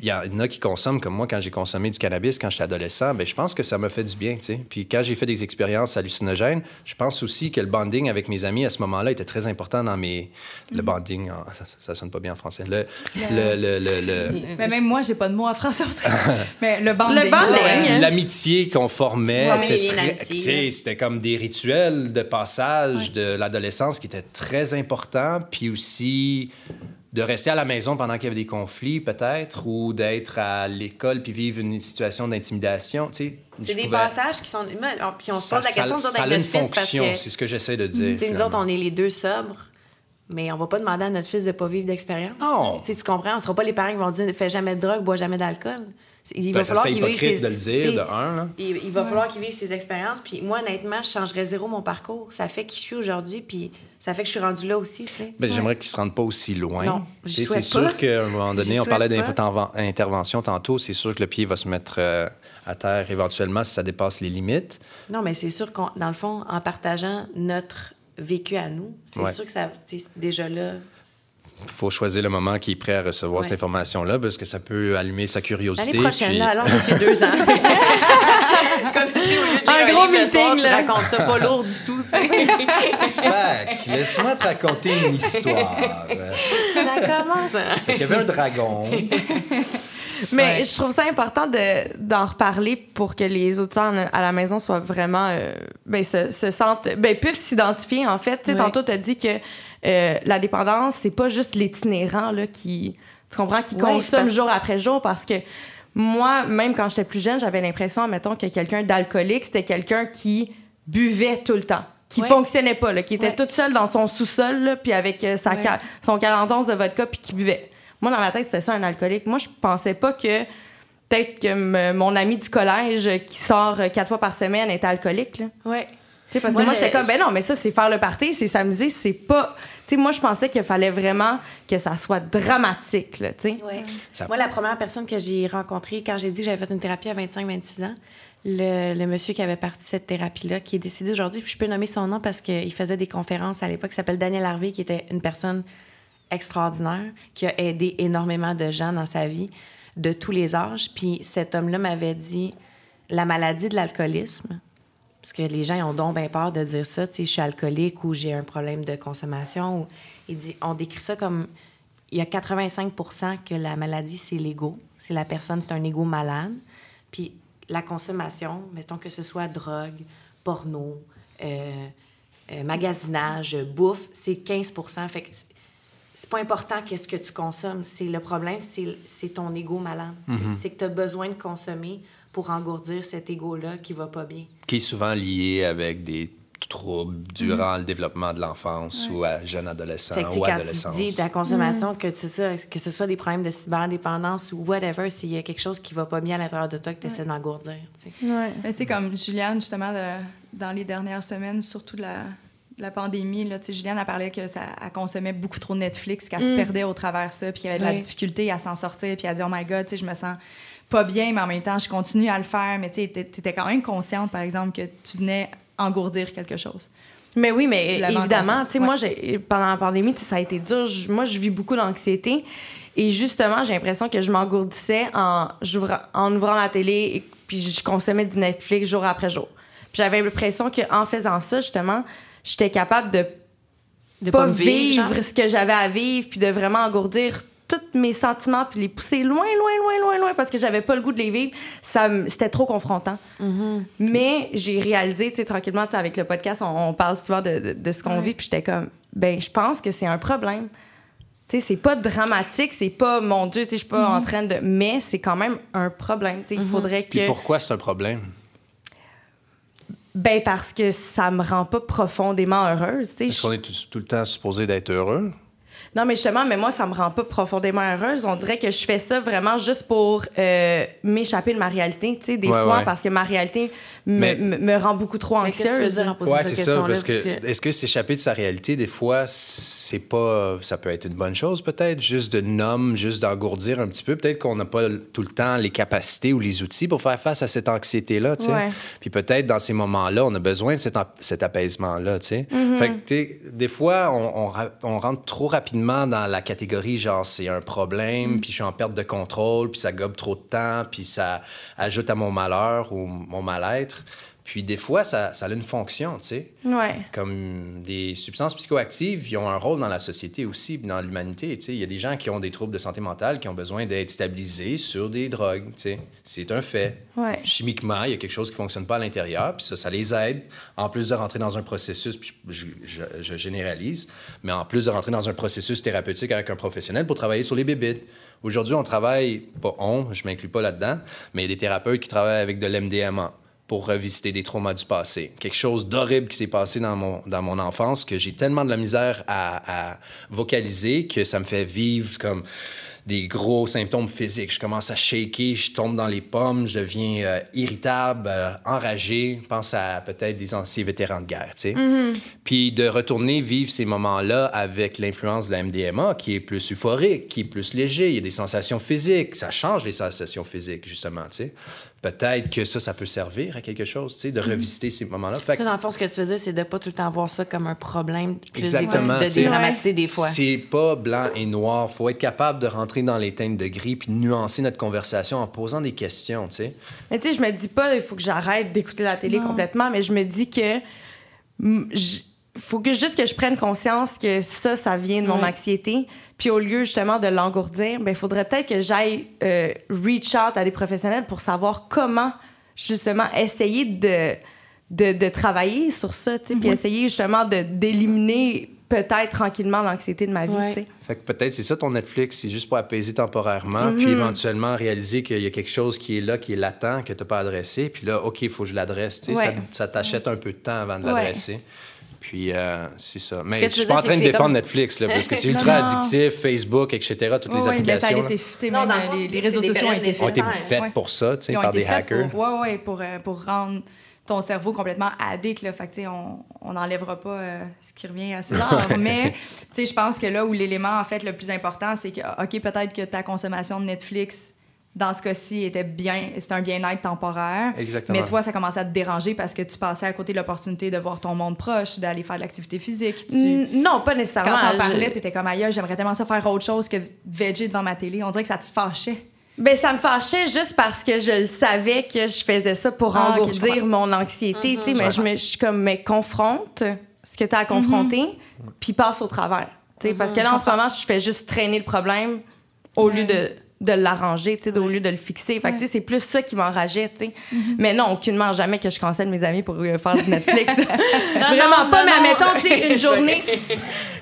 il y en a qui consomment comme moi quand j'ai consommé du cannabis quand j'étais adolescent, ben je pense que ça m'a fait du bien, tu sais. Puis quand j'ai fait des expériences hallucinogènes, je pense aussi que le bonding avec mes amis à ce moment-là était très important dans mes le bonding, en- ça, ça sonne pas bien en français. Le le, le, le- le- Mais même moi, j'ai pas de mots en français. mais le banding. Le ouais. Ouais, L'amitié qu'on formait, Ouais, c'était comme des rituels de passage de l'adolescence qui étaient très importants, puis aussi de rester à la maison pendant qu'il y avait des conflits, peut-être, ou d'être à l'école puis vivre une situation d'intimidation. tu sais. C'est des pouvais- passages qui sont. Puis on se Ça, pose la ça- question, ça a avec une notre fonction, que. c'est ce que j'essaie de dire. Nous autres, on est les deux sobres, mais on va pas demander à notre fils de pas vivre d'expérience. Non. Tu sais, tu comprends? On sera pas les parents qui vont dire fais jamais de drogue, bois jamais d'alcool. Il Ben, va ça falloir qu'il vive hypocrite ses- de le dire, de un. Là. Il, il va falloir qu'il vive ses expériences. Puis moi, honnêtement, je changerais zéro mon parcours. Ça fait qui je suis aujourd'hui, puis ça fait que je suis rendue là aussi, tu sais. Ben, J'aimerais qu'ils ne se rendent pas aussi loin. Non, C'est sûr qu'à un moment donné, on parlait d'intervention tantôt, c'est sûr que le pied va se mettre euh, à terre éventuellement si ça dépasse les limites. Non, mais c'est sûr qu'on, dans le fond, en partageant notre vécu à nous, c'est Ouais. sûr que ça, tu sais, déjà là. Il faut choisir le moment qui est prêt à recevoir Ouais. cette information-là parce que ça peut allumer sa curiosité. L'année prochaine, puis- là, alors, ça fait deux ans. Comme tu dis, au lieu de lire Un gros soir, meeting, tu là. racontes ça pas lourd du tout, tu sais. Fait que, laisse-moi te raconter une histoire. ça commence. hein. Fait qu'il y avait un dragon. Mais Ouais. je trouve ça important de, d'en reparler pour que les auditeurs en- à la maison soient vraiment. euh, ben, se, se sentent. Ben, puissent s'identifier, en fait. Tu sais, Ouais. tantôt, tu as dit que euh, la dépendance, c'est pas juste l'itinérant, là, qui. Tu comprends? Qui Ouais, consomme parce- jour après jour parce que. Moi, même quand j'étais plus jeune, j'avais l'impression, mettons, que quelqu'un d'alcoolique, c'était quelqu'un qui buvait tout le temps, qui Ouais. fonctionnait pas, là, qui était Ouais. toute seule dans son sous-sol, puis avec euh, sa Ouais. son 41 de vodka, puis qui buvait. Moi, dans ma tête, c'était ça, un alcoolique. Moi, je pensais pas que peut-être que mon ami du collège qui sort euh, quatre fois par semaine était alcoolique. Là. Ouais. Parce Moi, que moi, le- j'étais comme, ben non, mais ça, c'est faire le party, c'est s'amuser, c'est pas. Tu sais, moi, je pensais qu'il fallait vraiment que ça soit dramatique, là, tu sais. Ouais. Ça- Moi, la première personne que j'ai rencontrée quand j'ai dit que j'avais fait une thérapie à 25-26 ans, le, le monsieur qui avait parti cette thérapie-là, qui est décédé aujourd'hui, puis je peux nommer son nom parce qu'il faisait des conférences à l'époque, il s'appelle Daniel Harvey, qui était une personne extraordinaire, qui a aidé énormément de gens dans sa vie, de tous les âges. Puis cet homme-là m'avait dit la maladie de l'alcoolisme, parce que les gens ils ont donc bien peur de dire ça, tu sais, je suis alcoolique ou j'ai un problème de consommation. Ou... Il dit, on décrit ça comme il y a 85% que la maladie, c'est l'ego. C'est la personne, c'est un ego malade. Puis la consommation, mettons que ce soit drogue, porno, euh, euh, magasinage, bouffe, c'est 15% Fait que c'est- pas important qu'est-ce que tu consommes. C'est le problème, c'est ton ego malade. C'est- C'est que tu as besoin de consommer pour engourdir cet ego-là qui va pas bien. Qui est souvent lié avec des troubles durant le développement de l'enfance ou à jeune adolescent Fait que, ou quand adolescence. tu dis ta consommation, que, tu sais, que ce soit des problèmes de cyberdépendance ou whatever, s'il y a quelque chose qui va pas bien à l'intérieur de toi, que tu essaies d'engourdir. tu sais. Ouais. Mais tu sais, comme Juliane, justement, de- dans les dernières semaines, surtout de la, de la pandémie, là, tu sais, Juliane a parlé que ça, elle consommait beaucoup trop de Netflix, qu'elle se perdait au travers de ça, puis qu'il y avait de la difficulté à s'en sortir, puis elle a dit, oh my God, tu sais, je me sens pas bien, mais en même temps, je continue à le faire. Mais tu t'étais quand même consciente, par exemple, que tu venais engourdir quelque chose. Mais oui, mais Tu évidemment, tu sais, ouais. moi, pendant la pandémie, ça a été dur. Je- moi, je vis beaucoup d'anxiété. Et justement, j'ai l'impression que je m'engourdissais en, ouvrant la télé et puis je consommais du Netflix jour après jour. Puis j'avais l'impression qu'en faisant ça, justement, j'étais capable de De pas vivre, genre? ce que j'avais à vivre, puis de vraiment engourdir tous mes sentiments, puis les pousser loin, loin, loin, loin, loin, parce que j'avais pas le goût de les vivre. Ça, c'était trop confrontant. Mais j'ai réalisé, tu sais, tranquillement, tu sais, avec le podcast, on, on parle souvent de, de- de ce qu'on Ouais. vit, puis j'étais comme, ben, je pense que c'est un problème. Tu sais, c'est pas dramatique, c'est pas, mon Dieu, tu sais, je suis pas en train de. Mais c'est quand même un problème. Tu sais, il faudrait que. Puis pourquoi c'est un problème? Ben, parce que ça me rend pas profondément heureuse. Tu sais, Est-ce qu'on est tout, tout le temps supposé d'être heureux? Non, mais justement, mais moi, ça me rend pas profondément heureuse. On dirait que je fais ça vraiment juste pour euh, m'échapper de ma réalité, tu sais, des Ouais, fois, ouais. parce que ma réalité me, Mais- me- me rend beaucoup trop Mais qu'est-ce que tu veux anxieuse. dire en posant Ouais, c'est ça. Parce que est-ce que s'échapper de sa réalité, des fois, c'est pas. Ça peut être une bonne chose, peut-être, juste de nommer, juste d'engourdir un petit peu. Peut-être qu'on n'a pas tout le temps les capacités ou les outils pour faire face à cette anxiété-là, tu sais. Ouais. Puis peut-être dans ces moments-là, on a besoin de cet, ap- cet apaisement-là, tu sais. Mm-hmm. Fait que, tu sais, des fois, on, on ra- on rentre trop rapidement rapidement dans la catégorie genre c'est un problème, puis je suis en perte de contrôle, puis ça gobe trop de temps, puis ça ajoute à mon malheur ou mon mal-être. Puis des fois, ça, ça a une fonction, tu sais. Ouais. Comme des substances psychoactives, ils ont un rôle dans la société aussi, dans l'humanité, tu sais. Il y a des gens qui ont des troubles de santé mentale qui ont besoin d'être stabilisés sur des drogues, tu sais. C'est un fait. Ouais. Chimiquement, il y a quelque chose qui fonctionne pas à l'intérieur, puis ça, ça les aide, en plus de rentrer dans un processus, puis je, je- je généralise, mais en plus de rentrer dans un processus thérapeutique avec un professionnel pour travailler sur les bébites. Aujourd'hui, on travaille, pas on, je m'inclus pas là-dedans, mais il y a des thérapeutes qui travaillent avec de l'MDMA pour revisiter des traumas du passé. Quelque chose d'horrible qui s'est passé dans mon, dans mon enfance que j'ai tellement de la misère à, à vocaliser que ça me fait vivre comme des gros symptômes physiques. Je commence à shaker, je tombe dans les pommes, je deviens euh, irritable, euh, enragé. Je pense à peut-être des anciens vétérans de guerre, tu sais. Puis de retourner vivre ces moments-là avec l'influence de la MDMA, qui est plus euphorique, qui est plus léger, il y a des sensations physiques, ça change les sensations physiques, justement, tu sais. Peut-être que ça, ça peut servir à quelque chose, tu sais, de revisiter ces moments-là. Fait que dans le fond, ce que tu veux dire, c'est de pas tout le temps voir ça comme un problème, plus Exactement, de, dédramatiser des fois. C'est pas blanc et noir. Faut être capable de rentrer dans les teintes de gris puis de nuancer notre conversation en posant des questions, tu sais. Mais tu sais, je me dis pas, il faut que j'arrête d'écouter la télé Non. complètement, mais je me dis que. j- faut que juste que je prenne conscience que ça, ça vient de mon Ouais. anxiété. Puis au lieu justement de l'engourdir, ben il faudrait peut-être que j'aille euh, reach out à des professionnels pour savoir comment justement essayer de, de, de travailler sur ça, puis essayer justement de d'éliminer peut-être tranquillement l'anxiété de ma vie, Ouais. Fait que peut-être c'est ça ton Netflix, c'est juste pour apaiser temporairement, puis éventuellement réaliser qu'il y a quelque chose qui est là, qui est latent, que tu n'as pas adressé, puis là, OK, il faut que je l'adresse. Ça, t'achète un peu de temps avant de Ouais. Puis euh, c'est ça. Mais je suis pas en train de défendre comme- Netflix, là, parce que c'est ultra non. addictif, Facebook, etc., toutes les ben, ça a applications. été, sais, Non, même, euh, les, réseaux sociaux ont été ont été faites Ouais. pour ça, tu sais, par des hackers. Ouais, ouais, pour, euh, pour rendre ton cerveau complètement addict. Là. Fait que, tu sais, on on n'enlèvera pas euh, ce qui revient à César. mais tu sais, je pense que là où l'élément en fait le plus important, c'est que, OK, peut-être que ta consommation de Netflix, dans ce cas-ci, était bien, c'était un bien-être temporaire. Exactement. Mais toi, ça commençait à te déranger parce que tu passais à côté de l'opportunité de voir ton monde proche, d'aller faire de l'activité physique. Tu... Non, pas Quand nécessairement. t'en Je- parlais, t'étais comme ailleurs, j'aimerais tellement ça faire autre chose que veger devant ma télé. On dirait que ça te fâchait. Ben, ça me fâchait juste parce que je le savais que je faisais ça pour Ah, engourdir mon anxiété. tu sais, Je mais je, me, je suis comme, mais confronte ce que tu as à confronter, puis passe au travers. tu sais, Parce que là, en ce moment, je fais juste traîner le problème au lieu de, de l'arranger, tu sais, au lieu de le fixer. Fait que, tu sais, c'est plus ça qui m'enrageait. tu sais. Mais non, aucunement jamais que je cancelle mes amis pour euh, faire du Netflix. Vraiment non, pas, non, mais non. admettons, tu sais, une journée.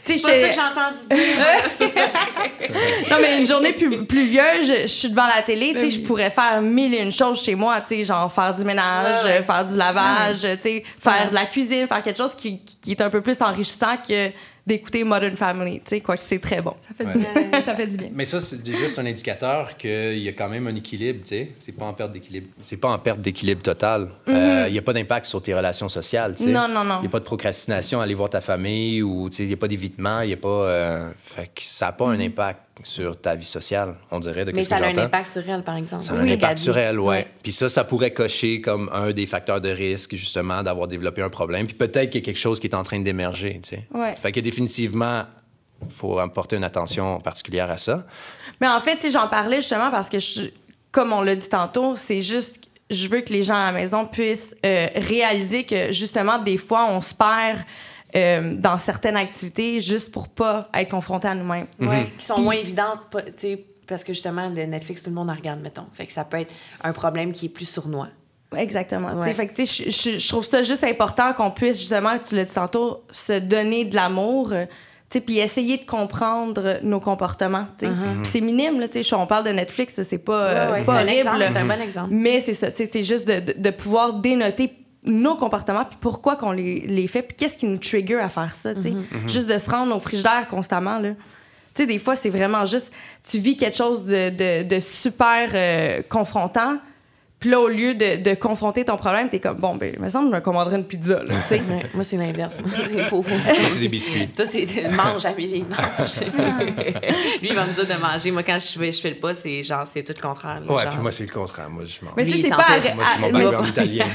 C'est pas ça que j'ai entendu dire. non, mais une journée plus, pluvieuse, je, je suis devant la télé, tu sais, Ben je pourrais faire mille et une choses chez moi, tu sais, genre faire du ménage, Ouais, faire du lavage, tu sais, faire de la cuisine, faire quelque chose qui, qui est un peu plus enrichissant que d'écouter Modern Family, tu sais, quoi que c'est très bon. Ça fait, du bien. ça fait du bien. Mais ça, c'est juste un indicateur qu'il y a quand même un équilibre, tu sais. C'est pas en perte d'équilibre. C'est pas en perte d'équilibre total. Euh, Il n'y a pas d'impact sur tes relations sociales, tu sais. Non, non, non. Il n'y a pas de procrastination à aller voir ta famille ou, tu sais, il n'y a pas d'évitement, il n'y a pas... euh, Fait que ça n'a pas un impact sur ta vie sociale, on dirait, de Mais ça que a un impact sur elle, par exemple. Ça a un Oui, impact sur elle, ouais. Ouais. Puis ça, ça pourrait cocher comme un des facteurs de risque, justement, d'avoir développé un problème. Puis peut-être qu'il y a quelque chose qui est en train d'émerger, tu sais. Ouais. Fait que définitivement, il faut apporter une attention particulière à ça. Mais en fait, tu sais, j'en parlais justement parce que, je- comme on l'a dit tantôt, c'est juste, je veux que les gens à la maison puissent euh, réaliser que, justement, des fois, on se perd euh, dans certaines activités juste pour pas être confronté à nous-mêmes. Ouais, qui sont moins évidentes, pas- tu sais, parce que justement, le Netflix, tout le monde en regarde, mettons. Fait que ça peut être un problème qui est plus sournois. Exactement. tu sais. Ouais. Fait que, tu sais, je, trouve ça juste important qu'on puisse, justement, tu l'as dit tantôt, se donner de l'amour, euh, tu sais, puis essayer de comprendre nos comportements. tu sais. Puis c'est minime, là, tu sais, on parle de Netflix, c'est pas. Ouais, ouais, c'est pas un horrible. C'est un bon exemple. Mais c'est ça, c'est juste de, de- de pouvoir dénoter nos comportements, puis pourquoi qu'on les, les fait, puis qu'est-ce qui nous trigger à faire ça, tu sais. Mm-hmm. Juste de se rendre au frigidaire constamment, là. Tu sais, des fois, c'est vraiment juste, tu vis quelque chose de, de- de super euh, confrontant, Puis là, au lieu de, de confronter ton problème, t'es comme, bon, ben, il me semble que je me commanderais une pizza, là, tu sais. Ouais, moi, c'est l'inverse. Moi, c'est faux. Moi, c'est des biscuits. Ça, c'est mange, Amélie, mange. Lui, il va me dire de manger. Moi, quand je fais, je fais le pas, c'est genre, c'est tout le contraire. là, Ouais, genre. puis moi, c'est le contraire. Moi, je mange. Mais tu Lui, sais, il c'est pas, Moi, c'est mon ah, background italien.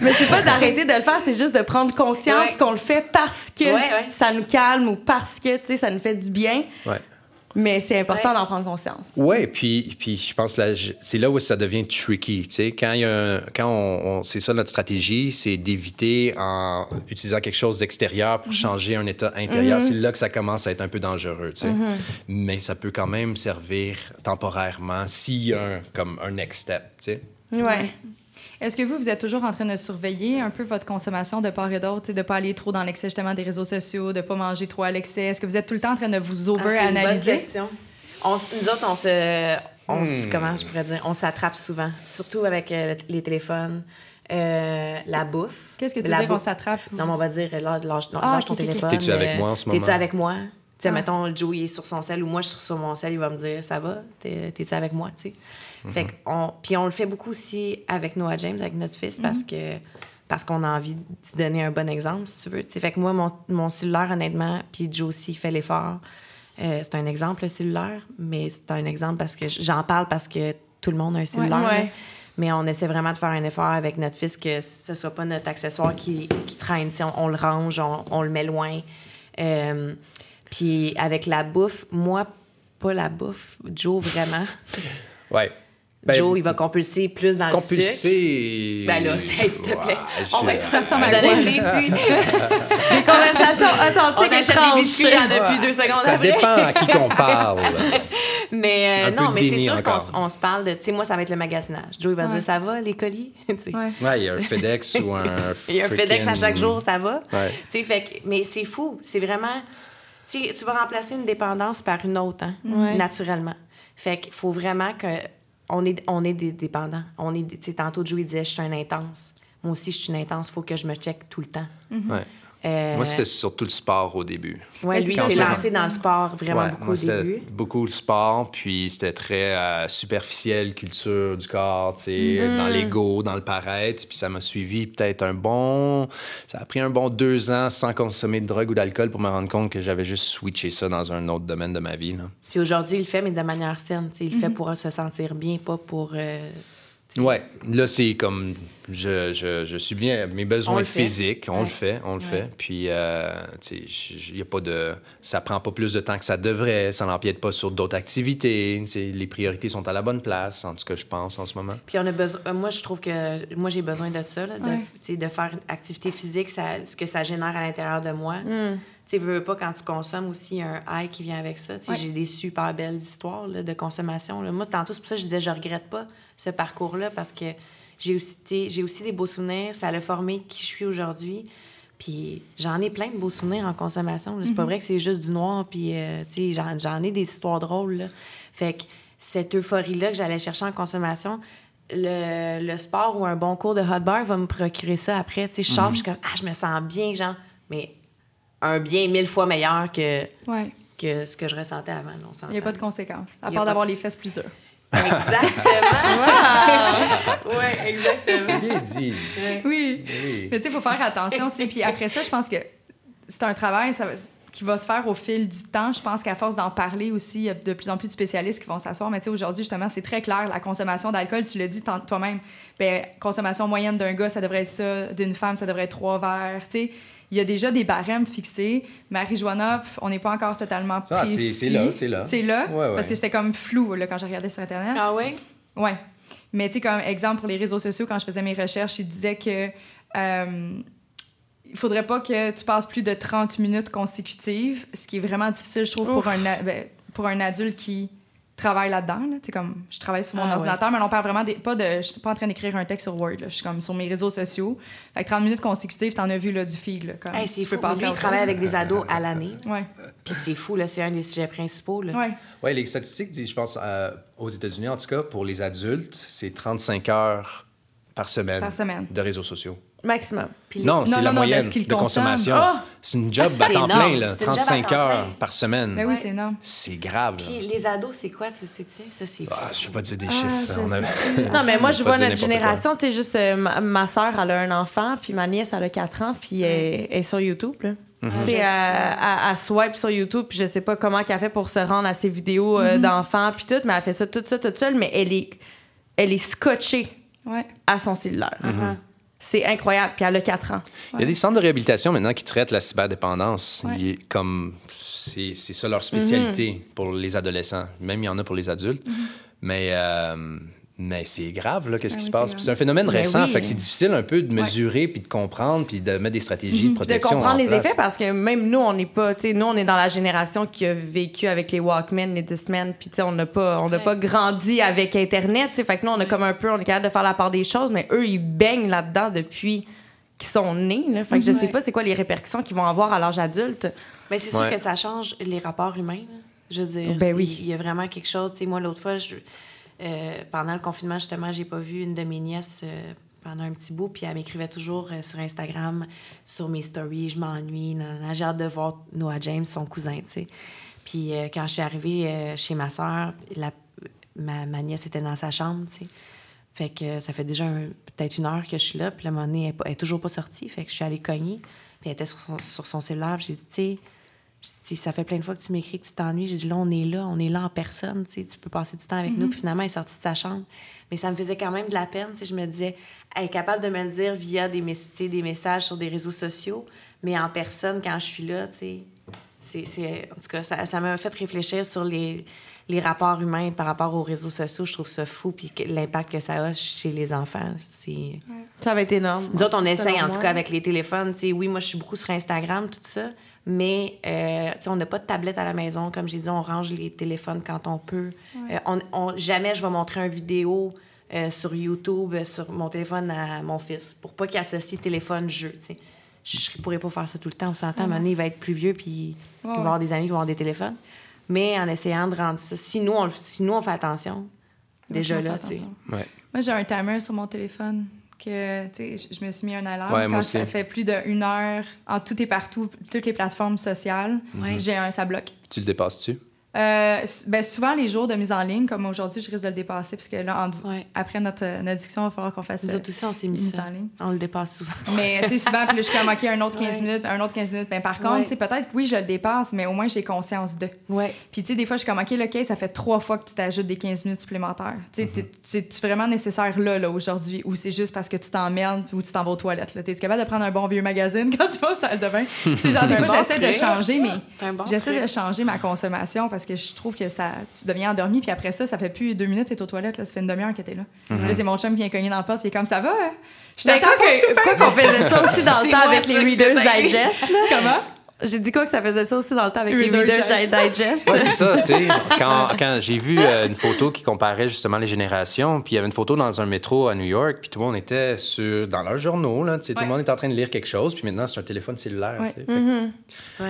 mais c'est pas d'arrêter de le faire, c'est juste de prendre conscience Ouais. qu'on le fait parce que Ouais, ouais. ça nous calme ou parce que, tu sais, ça nous fait du bien. Ouais. Mais c'est important Ouais. d'en prendre conscience. Ouais, puis, puis je pense que c'est là où ça devient tricky. Tu sais, quand il y a un- quand on, on- c'est ça notre stratégie, c'est d'éviter en utilisant quelque chose d'extérieur pour changer un état intérieur. C'est là que ça commence à être un peu dangereux. Tu sais. Mais ça peut quand même servir temporairement s'il y a un, comme un next step. Tu sais. Ouais. Est-ce que vous, vous êtes toujours en train de surveiller un peu votre consommation de part et d'autre, de ne pas aller trop dans l'excès justement des réseaux sociaux, de ne pas manger trop à l'excès? Est-ce que vous êtes tout le temps en train de vous Ah, c'est une bonne over-analyser? question. On nous autres, on se. On Hmm. Comment je pourrais dire? On s'attrape souvent, surtout avec euh, les téléphones, euh, la bouffe. Qu'est-ce que tu veux dire, on s'attrape? Non, mais on va dire, là, lâche, Ah, lâche ton téléphone. T'es-tu avec euh, moi en ce moment? T'es-tu avec moi? Tu sais, Ah. mettons, Joe, il est sur son sel ou moi, je suis sur mon sel, il va me dire, ça va? T'es- T'es-tu avec moi? Tu sais? Mm-hmm. Fait qu'on- Puis on le fait beaucoup aussi avec Noah James, avec notre fils, parce que parce qu'on a envie de donner un bon exemple, si tu veux. Tu sais, fait que moi, mon, mon cellulaire, honnêtement, puis Joe aussi, il fait l'effort. Euh, c'est un exemple, le cellulaire, mais c'est un exemple parce que j'en parle parce que tout le monde a un cellulaire. ouais. Mais on essaie vraiment de faire un effort avec notre fils que ce soit pas notre accessoire qui, qui traîne. On, on le range, on, on le met loin. Euh, puis avec la bouffe, moi, pas la bouffe, Joe vraiment. Ouais. Ben, Joe, il va compulser plus dans le sucre. compulser. Ben là, s'il te plaît. Ouais, on va être Ça ressemble à donner défi. Des conversations On authentiques et achète des biscuits a depuis deux secondes Ça après. dépend à qui qu'on parle. Mais euh, non, mais c'est sûr qu'on se parle de. Tu sais, moi, ça va être le magasinage. Joe, il va Ouais. dire Ça va, les colis? Ouais. Ouais, il y a un FedEx ou un. Il y a un FedEx à chaque jour, ça va. Ouais. Tu sais, fait que- mais c'est fou. C'est vraiment. Tu sais, tu vas remplacer une dépendance par une autre, hein, Ouais. naturellement. Fait qu'il faut vraiment que. On est, on est des dépendants. On est, tantôt, Joey disait Je suis un intense. Moi aussi, je suis une intense. Il faut que je me check tout le temps. Euh, Moi, c'était surtout le sport au début. ouais, Mais lui, il s'est lancé dans le sport vraiment Ouais, beaucoup moi, au début. Beaucoup le sport, puis c'était très euh, superficiel, culture du corps, tu sais, Mm. dans l'ego, dans le paraître. Puis ça m'a suivi peut-être un bon. Ça a pris un bon deux ans sans consommer de drogue ou d'alcool pour me rendre compte que j'avais juste switché ça dans un autre domaine de ma vie. Là. Puis aujourd'hui, il le fait, mais de manière saine. tu sais, Il le fait pour se sentir bien, pas pour. euh, Ouais, là, c'est comme. Je, je, je subviens à mes besoins physiques. On Ouais. le fait, on le fait. Puis, euh, tu sais, il a pas de. Ça prend pas plus de temps que ça devrait. Ça n'empiète pas sur d'autres activités. Les priorités sont à la bonne place, en tout cas, je pense, en ce moment. Puis on a besoin. euh, Moi, je trouve que moi j'ai besoin de ça, là, de, Ouais. de faire une activité physique, ça, ce que ça génère à l'intérieur de moi. Tu veux pas quand tu consommes aussi un high qui vient avec ça. Ouais. j'ai des super belles histoires là, de consommation. là. Moi, tantôt c'est pour ça que je disais je regrette pas ce parcours-là parce que j'ai aussi, j'ai des beaux souvenirs. Ça a formé qui je suis aujourd'hui. Puis j'en ai plein de beaux souvenirs en consommation. C'est pas vrai que c'est juste du noir. Puis, euh, tu sais, j'en, ai des histoires drôles. là. Fait que cette euphorie-là que j'allais chercher en consommation, le, le sport ou un bon cours de hot bar va me procurer ça après. Tu sais, je puis je suis comme, ah, je me sens bien, genre. Mais un bien mille fois meilleur que, Ouais. que ce que je ressentais avant. Il n'y a pas de conséquences, à part d'avoir de- les fesses plus dures. Exactement. ouais, exactement. Bien dit. Oui. Oui. Mais tu sais, il faut faire attention, tu sais. Puis après ça, je pense que c'est un travail ça va- qui va se faire au fil du temps. Je pense qu'à force d'en parler aussi, il y a de plus en plus de spécialistes qui vont s'asseoir. Mais tu sais, aujourd'hui, justement, c'est très clair. La consommation d'alcool, tu le dis toi-même, ben, consommation moyenne d'un gars, ça devrait être ça. D'une femme, ça devrait être trois verres. Tu sais, il y a déjà des barèmes fixés. Marijuana, on n'est pas encore totalement Ah, c'est- précis. c'est là, c'est là. C'est là, Ouais, ouais. parce que c'était comme flou là, quand j'ai regardé sur Internet. Ah ouais? Ouais. Mais tu sais, comme exemple pour les réseaux sociaux, quand je faisais mes recherches, ils disaient que euh, il faudrait pas que tu passes plus de 30 minutes consécutives, ce qui est vraiment difficile, je trouve, pour un, ben, pour un adulte qui travaille là-dedans. Là. Comme je travaille sur mon Ah, ordinateur, mais on parle vraiment des, pas de. Je suis pas en train d'écrire un texte sur Word. Je suis comme sur mes réseaux sociaux. Fait que 30 minutes consécutives, t'en as vu là, du feed. Là, comme, Hey, c'est fou. passer Lui, à il travaille avec des ados à l'année. Ouais. Puis c'est fou, là, c'est un des sujets principaux. Là. Ouais. Oui, les statistiques disent, je pense, euh, aux États-Unis, en tout cas, pour les adultes, c'est 35 heures par semaine, Par semaine. de réseaux sociaux. Maximum. Puis Non, c'est non, la non, de moyenne ce qu'ils de consomment. consommation. Ah! C'est une job à temps énorme. plein, là, C'est une job à 35 temps heures plein. par semaine. Ben oui, Ouais. c'est énorme. C'est grave. là. Puis les ados, c'est quoi, tu sais-tu? Ça, c'est Ah, je sais pas dire des Ah, chiffres. On Non, mais moi, je vois notre génération, tu sais, juste euh, ma, ma soeur, elle a un enfant, puis ma nièce, elle a 4 ans, puis elle, elle est sur YouTube, là. Mhm. Elle- elle swipe sur YouTube, puis je sais pas comment qu'elle fait pour se rendre à ses vidéos euh, d'enfants, puis tout, mais elle fait ça toute ça toute seule, mais elle est, elle est scotchée Ouais. à son cellulaire. Mhm. C'est incroyable, puis elle a 4 ans. Il y a des centres de réhabilitation maintenant qui traitent la cyberdépendance. Ouais. Il est comme c'est c'est ça leur spécialité pour les adolescents. Même il y en a pour les adultes. Mais euh, mais c'est grave là qu'est-ce Ah qui oui, se passe? c'est un phénomène Ben récent, oui. fait que c'est difficile un peu de mesurer puis de comprendre puis de mettre des stratégies de de protection. comprendre en les place. effets parce que même nous on n'est pas tu sais nous on est dans la génération qui a vécu avec les Walkman les Discman puis tu sais on n'a pas on n'a Ouais. pas grandi avec internet tu sais fait que nous on a comme un peu on est capable de faire la part des choses mais eux ils baignent là-dedans depuis qu'ils sont nés là. fait que je sais Ouais. pas c'est quoi les répercussions qu'ils vont avoir à l'âge adulte Mais c'est sûr Ouais. que ça change les rapports humains. là. Je veux dire, Ben oui. il y a vraiment quelque chose. Tu sais, moi, l'autre fois, je- euh, pendant le confinement, justement, j'ai pas vu une de mes nièces euh, pendant un petit bout, puis elle m'écrivait toujours euh, sur Instagram, sur mes stories, je m'ennuie, j'ai hâte de voir Noah James, son cousin, tu sais. Puis quand je suis arrivée chez ma soeur, ma, ma nièce était dans sa chambre, tu sais. Fait que ça fait déjà peut-être une heure que je suis là, puis un moment est toujours pas sortie. Fait que je suis allée cogner, puis elle était sur son, sur son cellulaire, j'ai dit, tu sais, dit, ça fait plein de fois que tu m'écris que tu t'ennuies. J'ai dit, là, on est là, on est là en personne, tu sais, tu peux passer du temps avec nous. Puis finalement, elle est sortie de sa chambre. Mais ça me faisait quand même de la peine, tu sais. Je me disais, elle est capable de me le dire via des, mes- messages sur des réseaux sociaux, mais en personne, quand je suis là, tu sais, c'est, c'est- en tout cas, ça, ça m'a fait réfléchir sur les, les rapports humains par rapport aux réseaux sociaux. Je trouve ça fou, puis l'impact que ça a chez les enfants, c'est... ça va être énorme Nous autres, on essaye, en tout cas, avec les téléphones. Tu sais, oui, moi, je suis beaucoup sur Instagram, tout ça. Mais, euh, tu sais, on n'a pas de tablette à la maison. Comme j'ai dit, on range les téléphones quand on peut. Euh, on, on- jamais je vais montrer une vidéo euh, sur YouTube, euh, sur mon téléphone à mon fils, pour pas qu'il associe téléphone-jeu, tu sais. Je ne pourrais pas faire ça tout le temps. On s'entend, à un moment donné, il va être plus vieux, puis il va avoir des amis qui vont avoir des téléphones. Mais en essayant de rendre ça... Si nous, on, le- si nous, on fait attention, déjà là, fais tu sais. attention. Ouais. Moi, j'ai un timer sur mon téléphone que, tu sais, je- me suis mis un alarme. Ouais, Quand ça fait plus d'une heure, en tout et partout, toutes les plateformes sociales, j'ai un, ça bloque. Tu le dépasses-tu? Euh, ben, souvent, les jours de mise en ligne, comme aujourd'hui, je risque de le dépasser, parce que là, Ouais. après notre, euh, notre diction, il va falloir qu'on fasse Nous euh, autres aussi, on s'est mis mise ça. en ligne. On le dépasse souvent. Mais tu sais, souvent, puis là, je suis comme, OK, un autre 15 Ouais. minutes, un autre 15 minutes. Ben, par contre, Ouais. tu sais, peut-être que oui, je le dépasse, mais au moins, j'ai conscience de. Ouais. Puis, tu sais, des fois, je suis comme, OK, là, Kate, ça fait trois fois que tu t'ajoutes des 15 minutes supplémentaires. Tu sais, t'es- c'est-tu vraiment nécessaire là, là, aujourd'hui, ou c'est juste parce que tu t'emmerdes ou tu t'en vas aux toilettes, là? T'es capable de prendre un bon vieux magazine quand tu vas aux salle de bain? tu sais, genre, des C'est fois, j'essaie de changer, mais C'est j'essaie de changer ma consommation parce que je trouve que ça, tu deviens endormi, puis après ça, ça fait plus deux minutes, t'es aux toilettes, là, ça fait une demi-heure que t'es là. Là, c'est mon chum qui vient cogner dans la porte, il est comme, ça va? hein? Je Ben, t'attends quoi qu'on faisait ça aussi dans le temps avec les Reader's. Digest là Comment? j'ai dit quoi que ça faisait ça aussi dans le temps avec les Reader's Digest Ouais, c'est ça, tu sais. Quand, quand j'ai vu euh, une photo qui comparait justement les générations, puis il y avait une photo dans un métro à New York, puis tout le monde était sur, dans leurs journaux, là, tu sais, tout le monde était en train de lire quelque chose, puis maintenant, c'est un téléphone cellulaire, Ouais.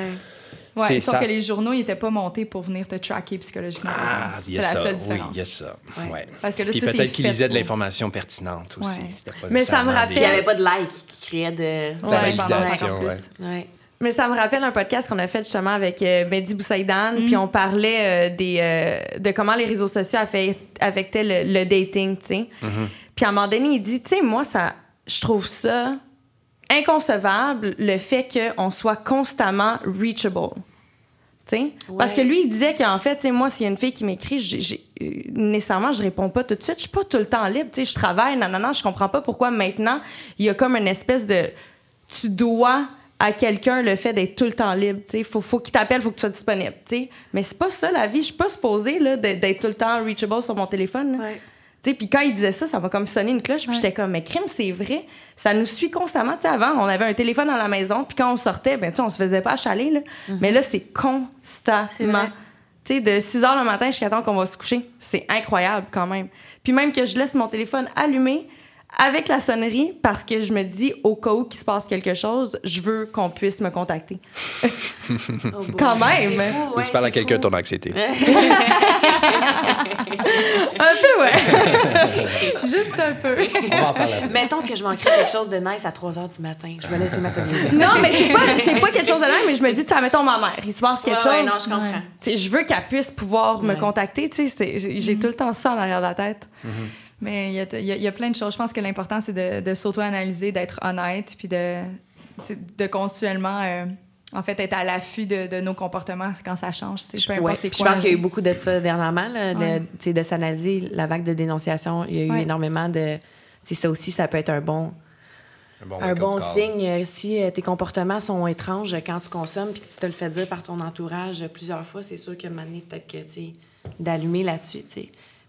Ouais. Sauf ça. que les journaux, n'étaient pas montés pour venir te tracker psychologiquement. Ah, exemple. il y c'est a la ça. seule Oui, différence. il y a ça. Ouais. Ouais. Parce que là, Puis peut-être qu'ils lisaient de l'information pertinente aussi. Ouais. C'était pas Mais ça me rappelle- des- il n'y avait pas de like qui créait de. La Ouais, pendant validation, 50 plus. Ouais. Mais ça me rappelle un podcast qu'on a fait justement avec euh, Mehdi Boussaïdan, puis on parlait euh, des, euh, de comment les réseaux sociaux affectaient le, le dating, tu sais. Puis à un moment donné, il dit, tu sais, moi, ça, je trouve ça inconcevable, le fait qu'on soit constamment reachable. Parce que lui, il disait qu'en fait, moi, s'il y a une fille qui m'écrit, j'ai- euh, nécessairement, je réponds pas tout de suite. Je suis pas tout le temps libre. Je travaille, nanana, je comprends pas pourquoi maintenant, il y a comme une espèce de. Tu dois à quelqu'un le fait d'être tout le temps libre. Tu sais, faut, faut qu'il t'appelle, faut que tu sois disponible. Tu sais. Mais c'est pas ça la vie. Je suis pas supposée là, d'être d'être tout le temps reachable sur mon téléphone. là. Ouais. Puis quand il disait ça, ça m'a comme sonné une cloche. Puis j'étais comme, mais crime, c'est vrai. Ça nous suit constamment. Tu sais, avant, on avait un téléphone à la maison. Puis quand on sortait, ben, tu sais, on se faisait pas achaler. Là. Mais là, c'est constamment. vrai. Tu sais, de 6 h le matin jusqu'à temps qu'on va se coucher. C'est incroyable quand même. Puis même que je laisse mon téléphone allumé avec la sonnerie parce que je me dis, au cas où qu'il se passe quelque chose, je veux qu'on puisse me contacter. Oh. Quand même. C'est fou, ouais, tu parles à quelqu'un de ton anxiété. Un peu, ouais. Juste un peu. On va en parler après. Mettons que je manquerais quelque chose de nice à 3 h du matin. Je vais laisser ma sobriété. Non, mais c'est pas, c'est pas quelque chose de là, mais je me dis, tu mettons ma mère, il se passe quelque Ouais, ouais, chose. non, je comprends. Je veux qu'elle puisse pouvoir me Ouais. contacter, tu sais, c'est- j'ai j'ai tout le temps ça en arrière de la tête. Mais il y a, il y a- il y a plein de choses. Je pense que l'important, c'est de, de s'auto-analyser, d'être honnête, puis de, de continuellement, euh, en fait, être à l'affût de, de nos comportements quand ça change. tu sais, Peu importe Ouais. Je pense qu'il y a eu beaucoup de ça dernièrement, là, de, Ouais. s'analyser la vague de dénonciation. Il y a eu Ouais. énormément de. Ça aussi, ça peut être un bon, bon un bon signe euh, si euh, tes comportements sont étranges quand tu consommes puis que tu te le fais dire par ton entourage plusieurs fois. C'est sûr que maintenant, peut-être que tu sais, d'allumer là-dessus.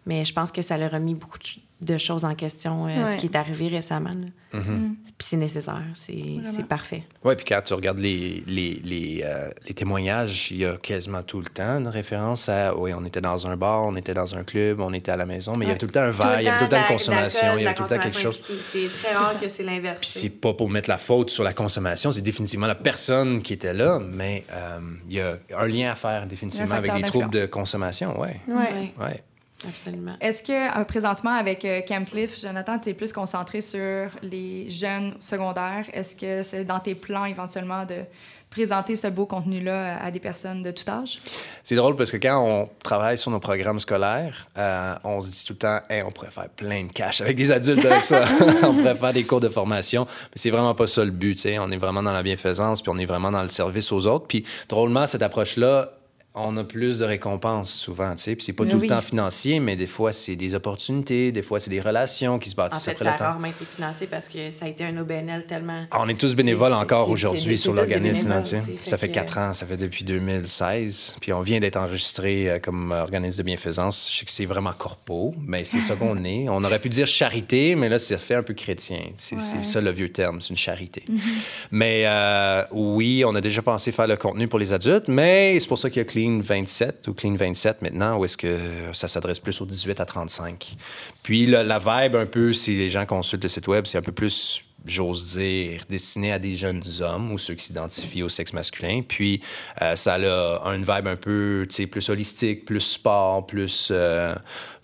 Mais je pense que ça leur a mis beaucoup de ch- de choses en question, euh, ce qui est arrivé récemment. là. Mm-hmm. Puis c'est nécessaire, c'est c'est parfait. Oui, puis quand tu regardes les, les, les, euh, les témoignages, il y a quasiment tout le temps une référence à oui, on était dans un bar, on était dans un club, on était à la maison, mais il y avait tout le temps un verre, il y avait tout le temps une consommation, il y avait tout le temps quelque chose. C'est très rare que c'est l'inverse. Puis c'est pas pour mettre la faute sur la consommation, c'est définitivement la personne qui était là, mais euh, il y a un lien à faire définitivement avec des troubles de consommation, ouais. Ouais. Ouais. Absolument. Est-ce que euh, présentement, avec euh, Camp Cliff, Jonathan, tu es plus concentré sur les jeunes secondaires? Est-ce que c'est dans tes plans éventuellement de présenter ce beau contenu-là à des personnes de tout âge? C'est drôle parce que quand on travaille sur nos programmes scolaires, euh, on se dit tout le temps, Hey, on pourrait faire plein de cash avec des adultes avec ça. on pourrait faire des cours de formation. Mais c'est vraiment pas ça le but. On est vraiment dans la bienfaisance, puis on est vraiment dans le service aux autres. Puis drôlement, cette approche-là, on a plus de récompenses souvent, tu sais. Puis c'est pas Mais tout oui. le temps financier, mais des fois, c'est des opportunités, des fois, c'est des relations qui se En bâtissent fait, après ça le a temps. rarement été financé parce que ça a été un OBNL tellement. Ah, on est tous bénévoles encore aujourd'hui sur l'organisme. tu sais. Ça fait que- quatre ans, ça fait depuis 2016. Puis on vient d'être enregistré euh, comme organisme de bienfaisance. Je sais que c'est vraiment corpo, mais c'est ça qu'on est. On aurait pu dire charité, mais là, c'est fait un peu chrétien. C'est c'est Ouais. ça le vieux terme, c'est une charité. Mais euh, oui, on a déjà pensé faire le contenu pour les adultes, mais c'est pour ça qu'il y a Clean 27 ou Clean 27 maintenant, où est-ce que ça s'adresse plus aux 18 à 35. Puis la vibe, un peu, si les gens consultent le site web, c'est un peu plus j'ose dire, destiné à des jeunes hommes ou ceux qui s'identifient au sexe masculin. Puis, euh, ça a une vibe un peu, plus holistique, plus sport, plus, euh,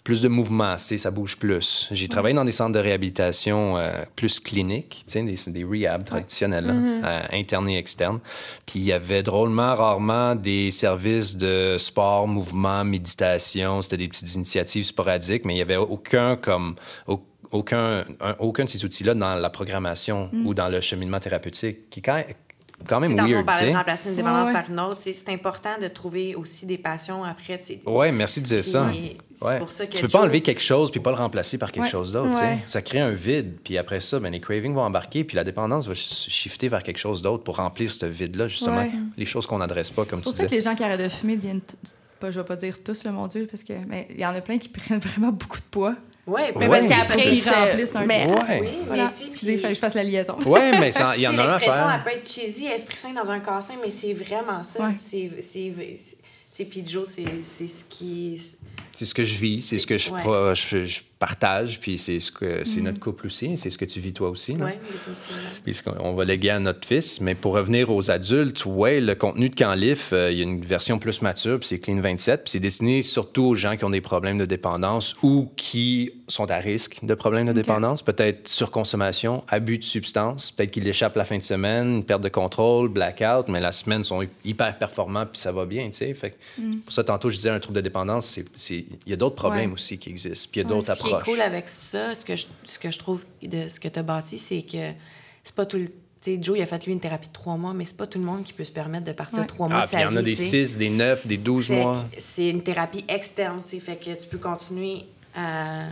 plus de mouvement, tu sais, ça bouge plus. J'ai travaillé dans des centres de réhabilitation euh, plus cliniques, tu sais, des, des rehab traditionnels, là, euh, internes et externes. Puis, il y avait drôlement, rarement des services de sport, mouvement, méditation. C'était des petites initiatives sporadiques, mais il n'y avait aucun comme... au- aucun, un- aucun de ces outils-là dans la programmation ou dans le cheminement thérapeutique, qui est quand, même Tu sais, tantôt, on weird, tu parlait de sais. remplacer une dépendance Ouais, ouais. par une autre. C'est important de trouver aussi des passions après. Ouais, merci de dire Puis, ça. c'est Ouais. pour ça que tu peux pas enlever quelque chose puis pas le remplacer par quelque Ouais. chose d'autre. tu sais. Ouais. Ça crée un vide. Puis après ça, ben, les cravings vont embarquer puis la dépendance va sh- shifter vers quelque chose d'autre pour remplir ce vide-là, justement. Ouais. Les choses qu'on n'adresse pas, comme C'est tu pour ça disais. que les gens qui arrêtent de fumer deviennent. Pas, je vais pas dire tous, le mon Dieu, parce que mais il y en a plein qui prennent vraiment beaucoup de poids. Ouais, Mais Ouais. parce qu'après, Ils ils se- remplissent un mais- Ouais. Oui, Voilà. Excusez, il fallait que je fasse la liaison. Ouais, mais ça- il y en a un à faire. elle peut être cheesy, esprit sain dans un cassin, mais c'est vraiment ça. Ouais. C'est, puis Joe, c'est, c'est ce qui... C'est ce que je vis, c'est ce que je, Ouais. pro- je, je partage, puis c'est ce que c'est notre couple aussi, c'est ce que tu vis toi aussi. Oui. Puis on va léguer à notre fils. Mais pour revenir aux adultes, ouais, le contenu de Canlif, euh, il y a une version plus mature, puis c'est Clean 27. Puis c'est destiné surtout aux gens qui ont des problèmes de dépendance ou qui sont à risque de problèmes de dépendance. Peut-être surconsommation, abus de substances, peut-être qu'ils échappent la fin de semaine, perte de contrôle, blackout, mais la semaine sont hyper performants, puis ça va bien, tu sais. Fait que Pour ça, tantôt, je disais, un trouble de dépendance, il y a d'autres problèmes Ouais. aussi qui existent, puis il y a d'autres Ce qui est cool avec ça, ce que je, ce que je trouve de ce que tu as bâti, c'est que c'est pas tout le. Tu sais, Joe, il a fait lui une thérapie de trois mois, mais c'est pas tout le monde qui peut se permettre de partir Ouais. trois mois Ah, de puis il y en a des. 6, des 9, des 12 Fait mois. C'est une thérapie externe, c'est fait que tu peux continuer à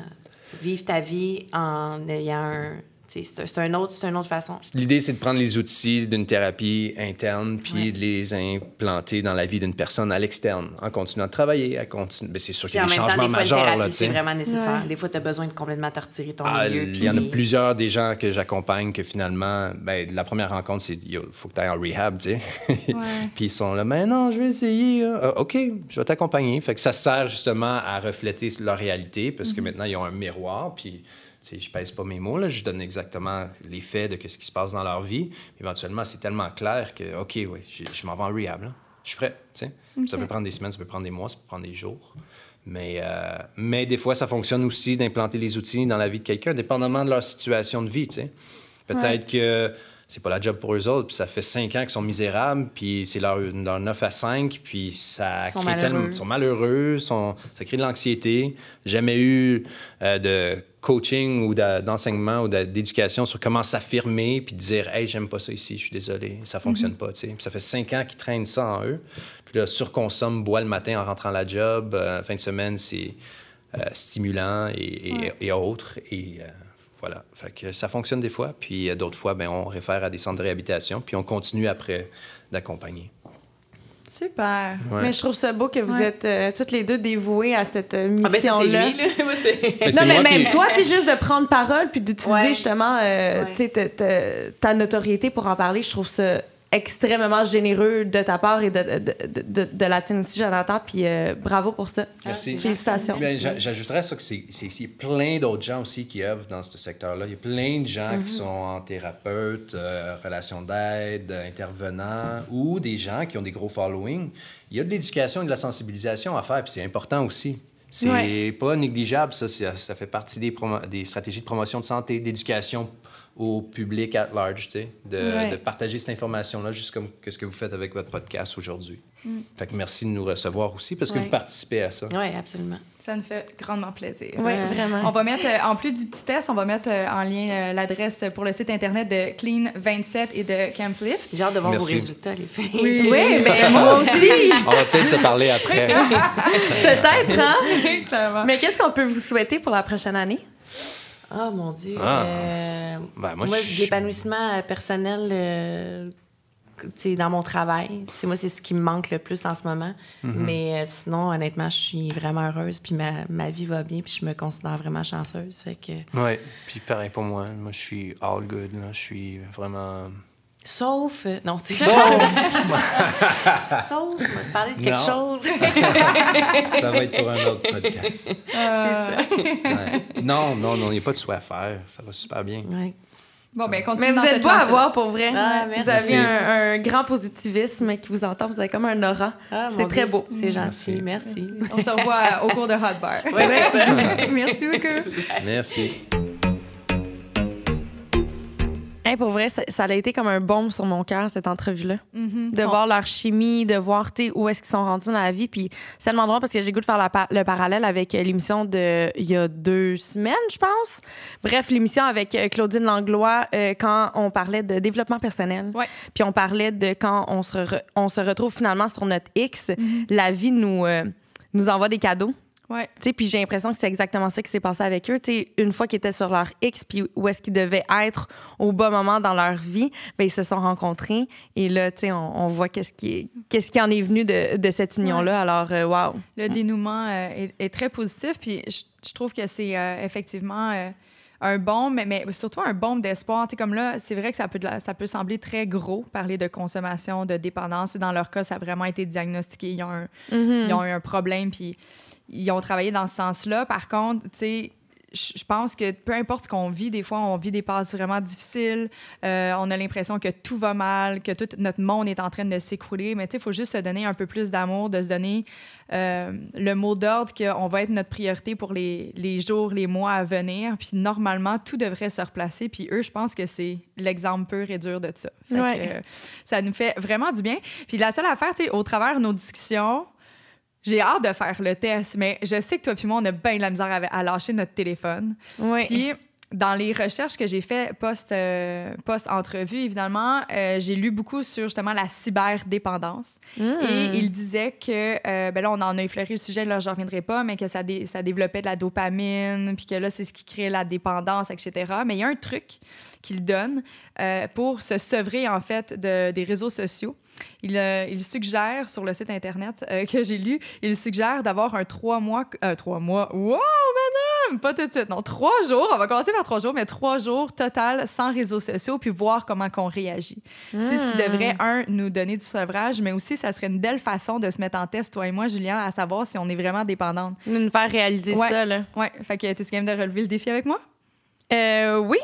vivre ta vie en ayant un. C'est un autre, une autre façon. L'idée, c'est de prendre les outils d'une thérapie interne puis Ouais. de les implanter dans la vie d'une personne à l'externe, en continuant de travailler, à continuer. Mais c'est sûr qu'il y a des même temps, changements des majeurs. c'est vraiment nécessaire. Ouais. Des fois, tu as besoin de complètement te retirer ton Ah, milieu. il y en a plusieurs des gens que j'accompagne que finalement, ben, la première rencontre, c'est il faut que tu ailles en rehab, tu sais. Ouais. puis ils sont là, mais non, je vais essayer. Ah, OK, je vais t'accompagner. Fait que ça sert justement à refléter leur réalité parce que Mm-hmm. maintenant, ils ont un miroir. Puis, sais, je pèse pas mes mots, là, je donne exactement les faits de ce qui se passe dans leur vie. Éventuellement, c'est tellement clair que, OK, oui, je, je m'en vais en rehab. là. Je suis prêt, tu sais. Ça peut prendre des semaines, ça peut prendre des mois, ça peut prendre des jours. Mais, euh, mais des fois, ça fonctionne aussi d'implanter les outils dans la vie de quelqu'un, dépendamment de leur situation de vie, tu sais. Peut-être que c'est pas la job pour eux autres, puis ça fait cinq ans qu'ils sont misérables, puis c'est leur, leur 9 à 5, puis ça crée malheureux. tellement... Ils sont malheureux, sont, ça crée de l'anxiété. Jamais eu euh, de coaching ou d'enseignement ou d'éducation sur comment s'affirmer, puis dire « Hey, j'aime pas ça ici, je suis désolé, ça fonctionne pas », tu sais. Puis ça fait cinq ans qu'ils traînent ça en eux. Puis là, surconsomme, boit le matin en rentrant à la job, euh, fin de semaine, c'est euh, stimulant et, et, et autres. Et euh, voilà. Fait que ça fonctionne des fois. Puis euh, d'autres fois, ben, on réfère à des centres de réhabilitation. Puis on continue après d'accompagner. Super. Ouais. Mais je trouve ça beau que vous Ouais. êtes euh, toutes les deux dévouées à cette euh, Ah, ben, ça, c'est lui, mission-là. là. Moi, c'est- Mais c'est non, mais même qui- toi, tu sais, juste de prendre parole puis d'utiliser Ouais. justement euh, ta notoriété pour en parler, je trouve ça extrêmement généreux de ta part et de, de, de, de- de la tienne aussi, Jonathan. Puis euh, bravo pour ça. Merci. Félicitations. Ben, j'a- J'ajouterais ça que c'est c'est- il y a plein d'autres gens aussi qui œuvrent dans ce secteur-là. Il y a plein de gens qui sont en thérapeute, euh, relations d'aide, euh, intervenants ou des gens qui ont des gros followings. Il y a de l'éducation et de la sensibilisation à faire, puis c'est important aussi. C'est Ouais. pas négligeable, ça. Ça fait partie des, promo- des stratégies de promotion de santé, d'éducation au public at large, tu sais, de, Ouais. de partager cette information-là, juste comme que ce que vous faites avec votre podcast aujourd'hui. Fait que merci de nous recevoir aussi parce que Ouais. vous participez à ça. Oui, absolument. Ça nous fait grandement plaisir. Oui, Ouais. vraiment. On va mettre, euh, en plus du petit test, on va mettre euh, en lien euh, l'adresse pour le site internet de Clean27 et de Camp Lift. J'ai hâte de voir Merci. vos résultats, les filles. Oui. Oui, mais moi aussi, On va peut-être se parler après. peut-être, hein? Clairement. Mais qu'est-ce qu'on peut vous souhaiter pour la prochaine année? Ah, mon Dieu. Ah. Euh, Ben, moi, l'épanouissement euh, personnel euh, sais, dans mon travail, c'est moi, c'est ce qui me manque le plus en ce moment. Mais euh, sinon, honnêtement, je suis vraiment heureuse, puis ma, ma vie va bien, puis je me considère vraiment chanceuse. Fait que... Oui, puis pareil pour moi. Moi, je suis all good. Là. Je suis vraiment. Sauf... euh, non, c'est Sauf! Sauf, parler de quelque Non. chose. ça va être pour un autre podcast. c'est ça. Ouais. Non, non, non, il n'y a pas de souhait à faire. Ça va super bien. Ouais. Bon, ben, continue Mais vous êtes beau à voir pour vrai. Ah, vous avez un, un grand positivisme qui vous entend. Vous avez comme un aura. Ah, C'est très Dieu, beau. C'est gentil, merci. On se revoit au cours de Hot Bar. Ouais. Merci beaucoup. Merci. Hey, pour vrai, ça, ça a été comme un baume sur mon cœur, cette entrevue-là. Mhm. De voir leur chimie, de voir où est-ce qu'ils sont rendus dans la vie. Puis c'est tellement drôle parce que j'ai goût de faire la pa- le parallèle avec euh, l'émission de il y a deux semaines, je pense. Bref, l'émission avec euh, Claudine Langlois euh, quand on parlait de développement personnel. Ouais. Puis on parlait de quand on se, re- on se retrouve finalement sur notre X, Mhm. la vie nous, euh, nous envoie des cadeaux. Ouais. Puis j'ai l'impression que c'est exactement ça qui s'est passé avec eux. Tu sais, une fois qu'ils étaient sur leur X, puis où est-ce qu'ils devaient être au bon moment dans leur vie, ben ils se sont rencontrés. Et là, on, on voit qu'est-ce qui, est- qu'est-ce qui en est venu de, de cette union-là. Alors, wow. Le dénouement euh, est, est très positif, puis je, je trouve que c'est euh, effectivement euh, un bon, mais, mais surtout un bon d'espoir. Tu comme là, c'est vrai que ça peut, ça peut sembler très gros, parler de consommation, de dépendance. Et Dans leur cas, ça a vraiment été diagnostiqué. Ils ont un, ils ont eu un problème, puis ils ont travaillé dans ce sens-là. Par contre, tu sais, je pense que peu importe ce qu'on vit, des fois, on vit des passes vraiment difficiles. Euh, on a l'impression que tout va mal, que tout notre monde est en train de s'écrouler. Mais tu sais, il faut juste se donner un peu plus d'amour, de se donner euh, le mot d'ordre qu'on va être notre priorité pour les, les jours, les mois à venir. Puis normalement, tout devrait se replacer. Puis eux, je pense que c'est l'exemple pur et dur de ça. Fait que, Ouais. euh, ça nous fait vraiment du bien. Puis la seule affaire, tu sais, au travers de nos discussions, j'ai hâte de faire le test, mais je sais que toi puis moi, on a bien de la misère à, à lâcher notre téléphone. Oui. Puis, dans les recherches que j'ai fait post, euh, post-entrevue, évidemment, euh, j'ai lu beaucoup sur justement la cyberdépendance. Mm. Et il disait que, euh, ben là, on en a effleuré le sujet, là, je reviendrai pas, mais que ça, dé- ça développait de la dopamine, puis que là, c'est ce qui crée la dépendance, etc. Mais il y a un truc qu'il donne euh, pour se sevrer, en fait, de, des réseaux sociaux. Il, euh, il suggère sur le site Internet euh, que j'ai lu, il suggère d'avoir un trois mois... euh, trois mois... Wow, madame! Pas tout de suite, non. Trois jours, on va commencer par trois jours, mais trois jours total sans réseaux sociaux, puis voir comment qu'on réagit. C'est ce qui devrait, un, nous donner du sevrage, mais aussi, ça serait une belle façon de se mettre en test, toi et moi, Julien, à savoir si on est vraiment dépendante. De nous faire réaliser Ouais. ça, là. Ouais, fait que t'es game de relever le défi avec moi? Euh, oui.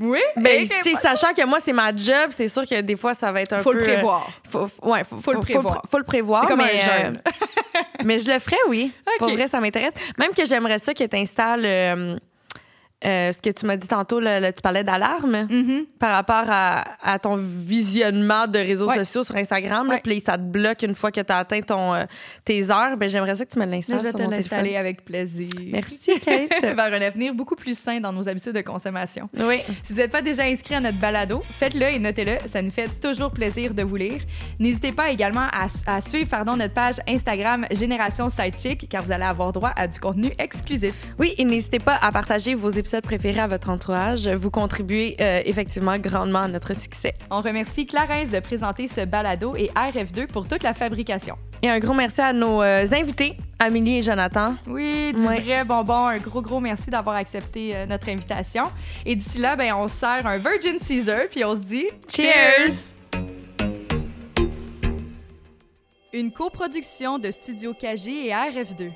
Oui? Ben, Ok, tu sais, sachant que moi, c'est ma job, c'est sûr que des fois, ça va être un faut peu. le prévoir. euh, Faut, faut- ouais, faut, Faut le prévoir. Faut, le prévoir. C'est comme mais, un euh, mais je le ferais, oui. Ok. Pour vrai, ça m'intéresse. Même que j'aimerais ça que tu installes ce que tu m'as dit tantôt, tu parlais d'alarme Mhm. par rapport à, à ton visionnement de réseaux Ouais. sociaux sur Instagram. Ouais. Puis ça te bloque une fois que tu as atteint ton, euh, tes heures. Ben, j'aimerais ça que tu me l'installes je vais sur te l'installer avec plaisir. Merci, Kate. Vers un avenir beaucoup plus sain dans nos habitudes de consommation. oui. Si vous n'êtes pas déjà inscrit à notre balado, faites-le et notez-le. Ça nous fait toujours plaisir de vous lire. N'hésitez pas également à, à suivre pardon, notre page Instagram Génération Sidechick car vous allez avoir droit à du contenu exclusif. Oui, et n'hésitez pas à partager vos épisodes préférés à votre entourage. Vous contribuez euh, effectivement grandement à notre succès. On remercie Clarence de présenter ce balado et RF2 pour toute la fabrication. Et un gros merci à nos euh, invités, Amélie et Jonathan. Oui, du Ouais. vrai bonbon. Un gros, gros merci d'avoir accepté euh, notre invitation. Et d'ici là, ben, on se sert un Virgin Caesar puis on se dit Cheers! Une coproduction de Studio KG et RF2.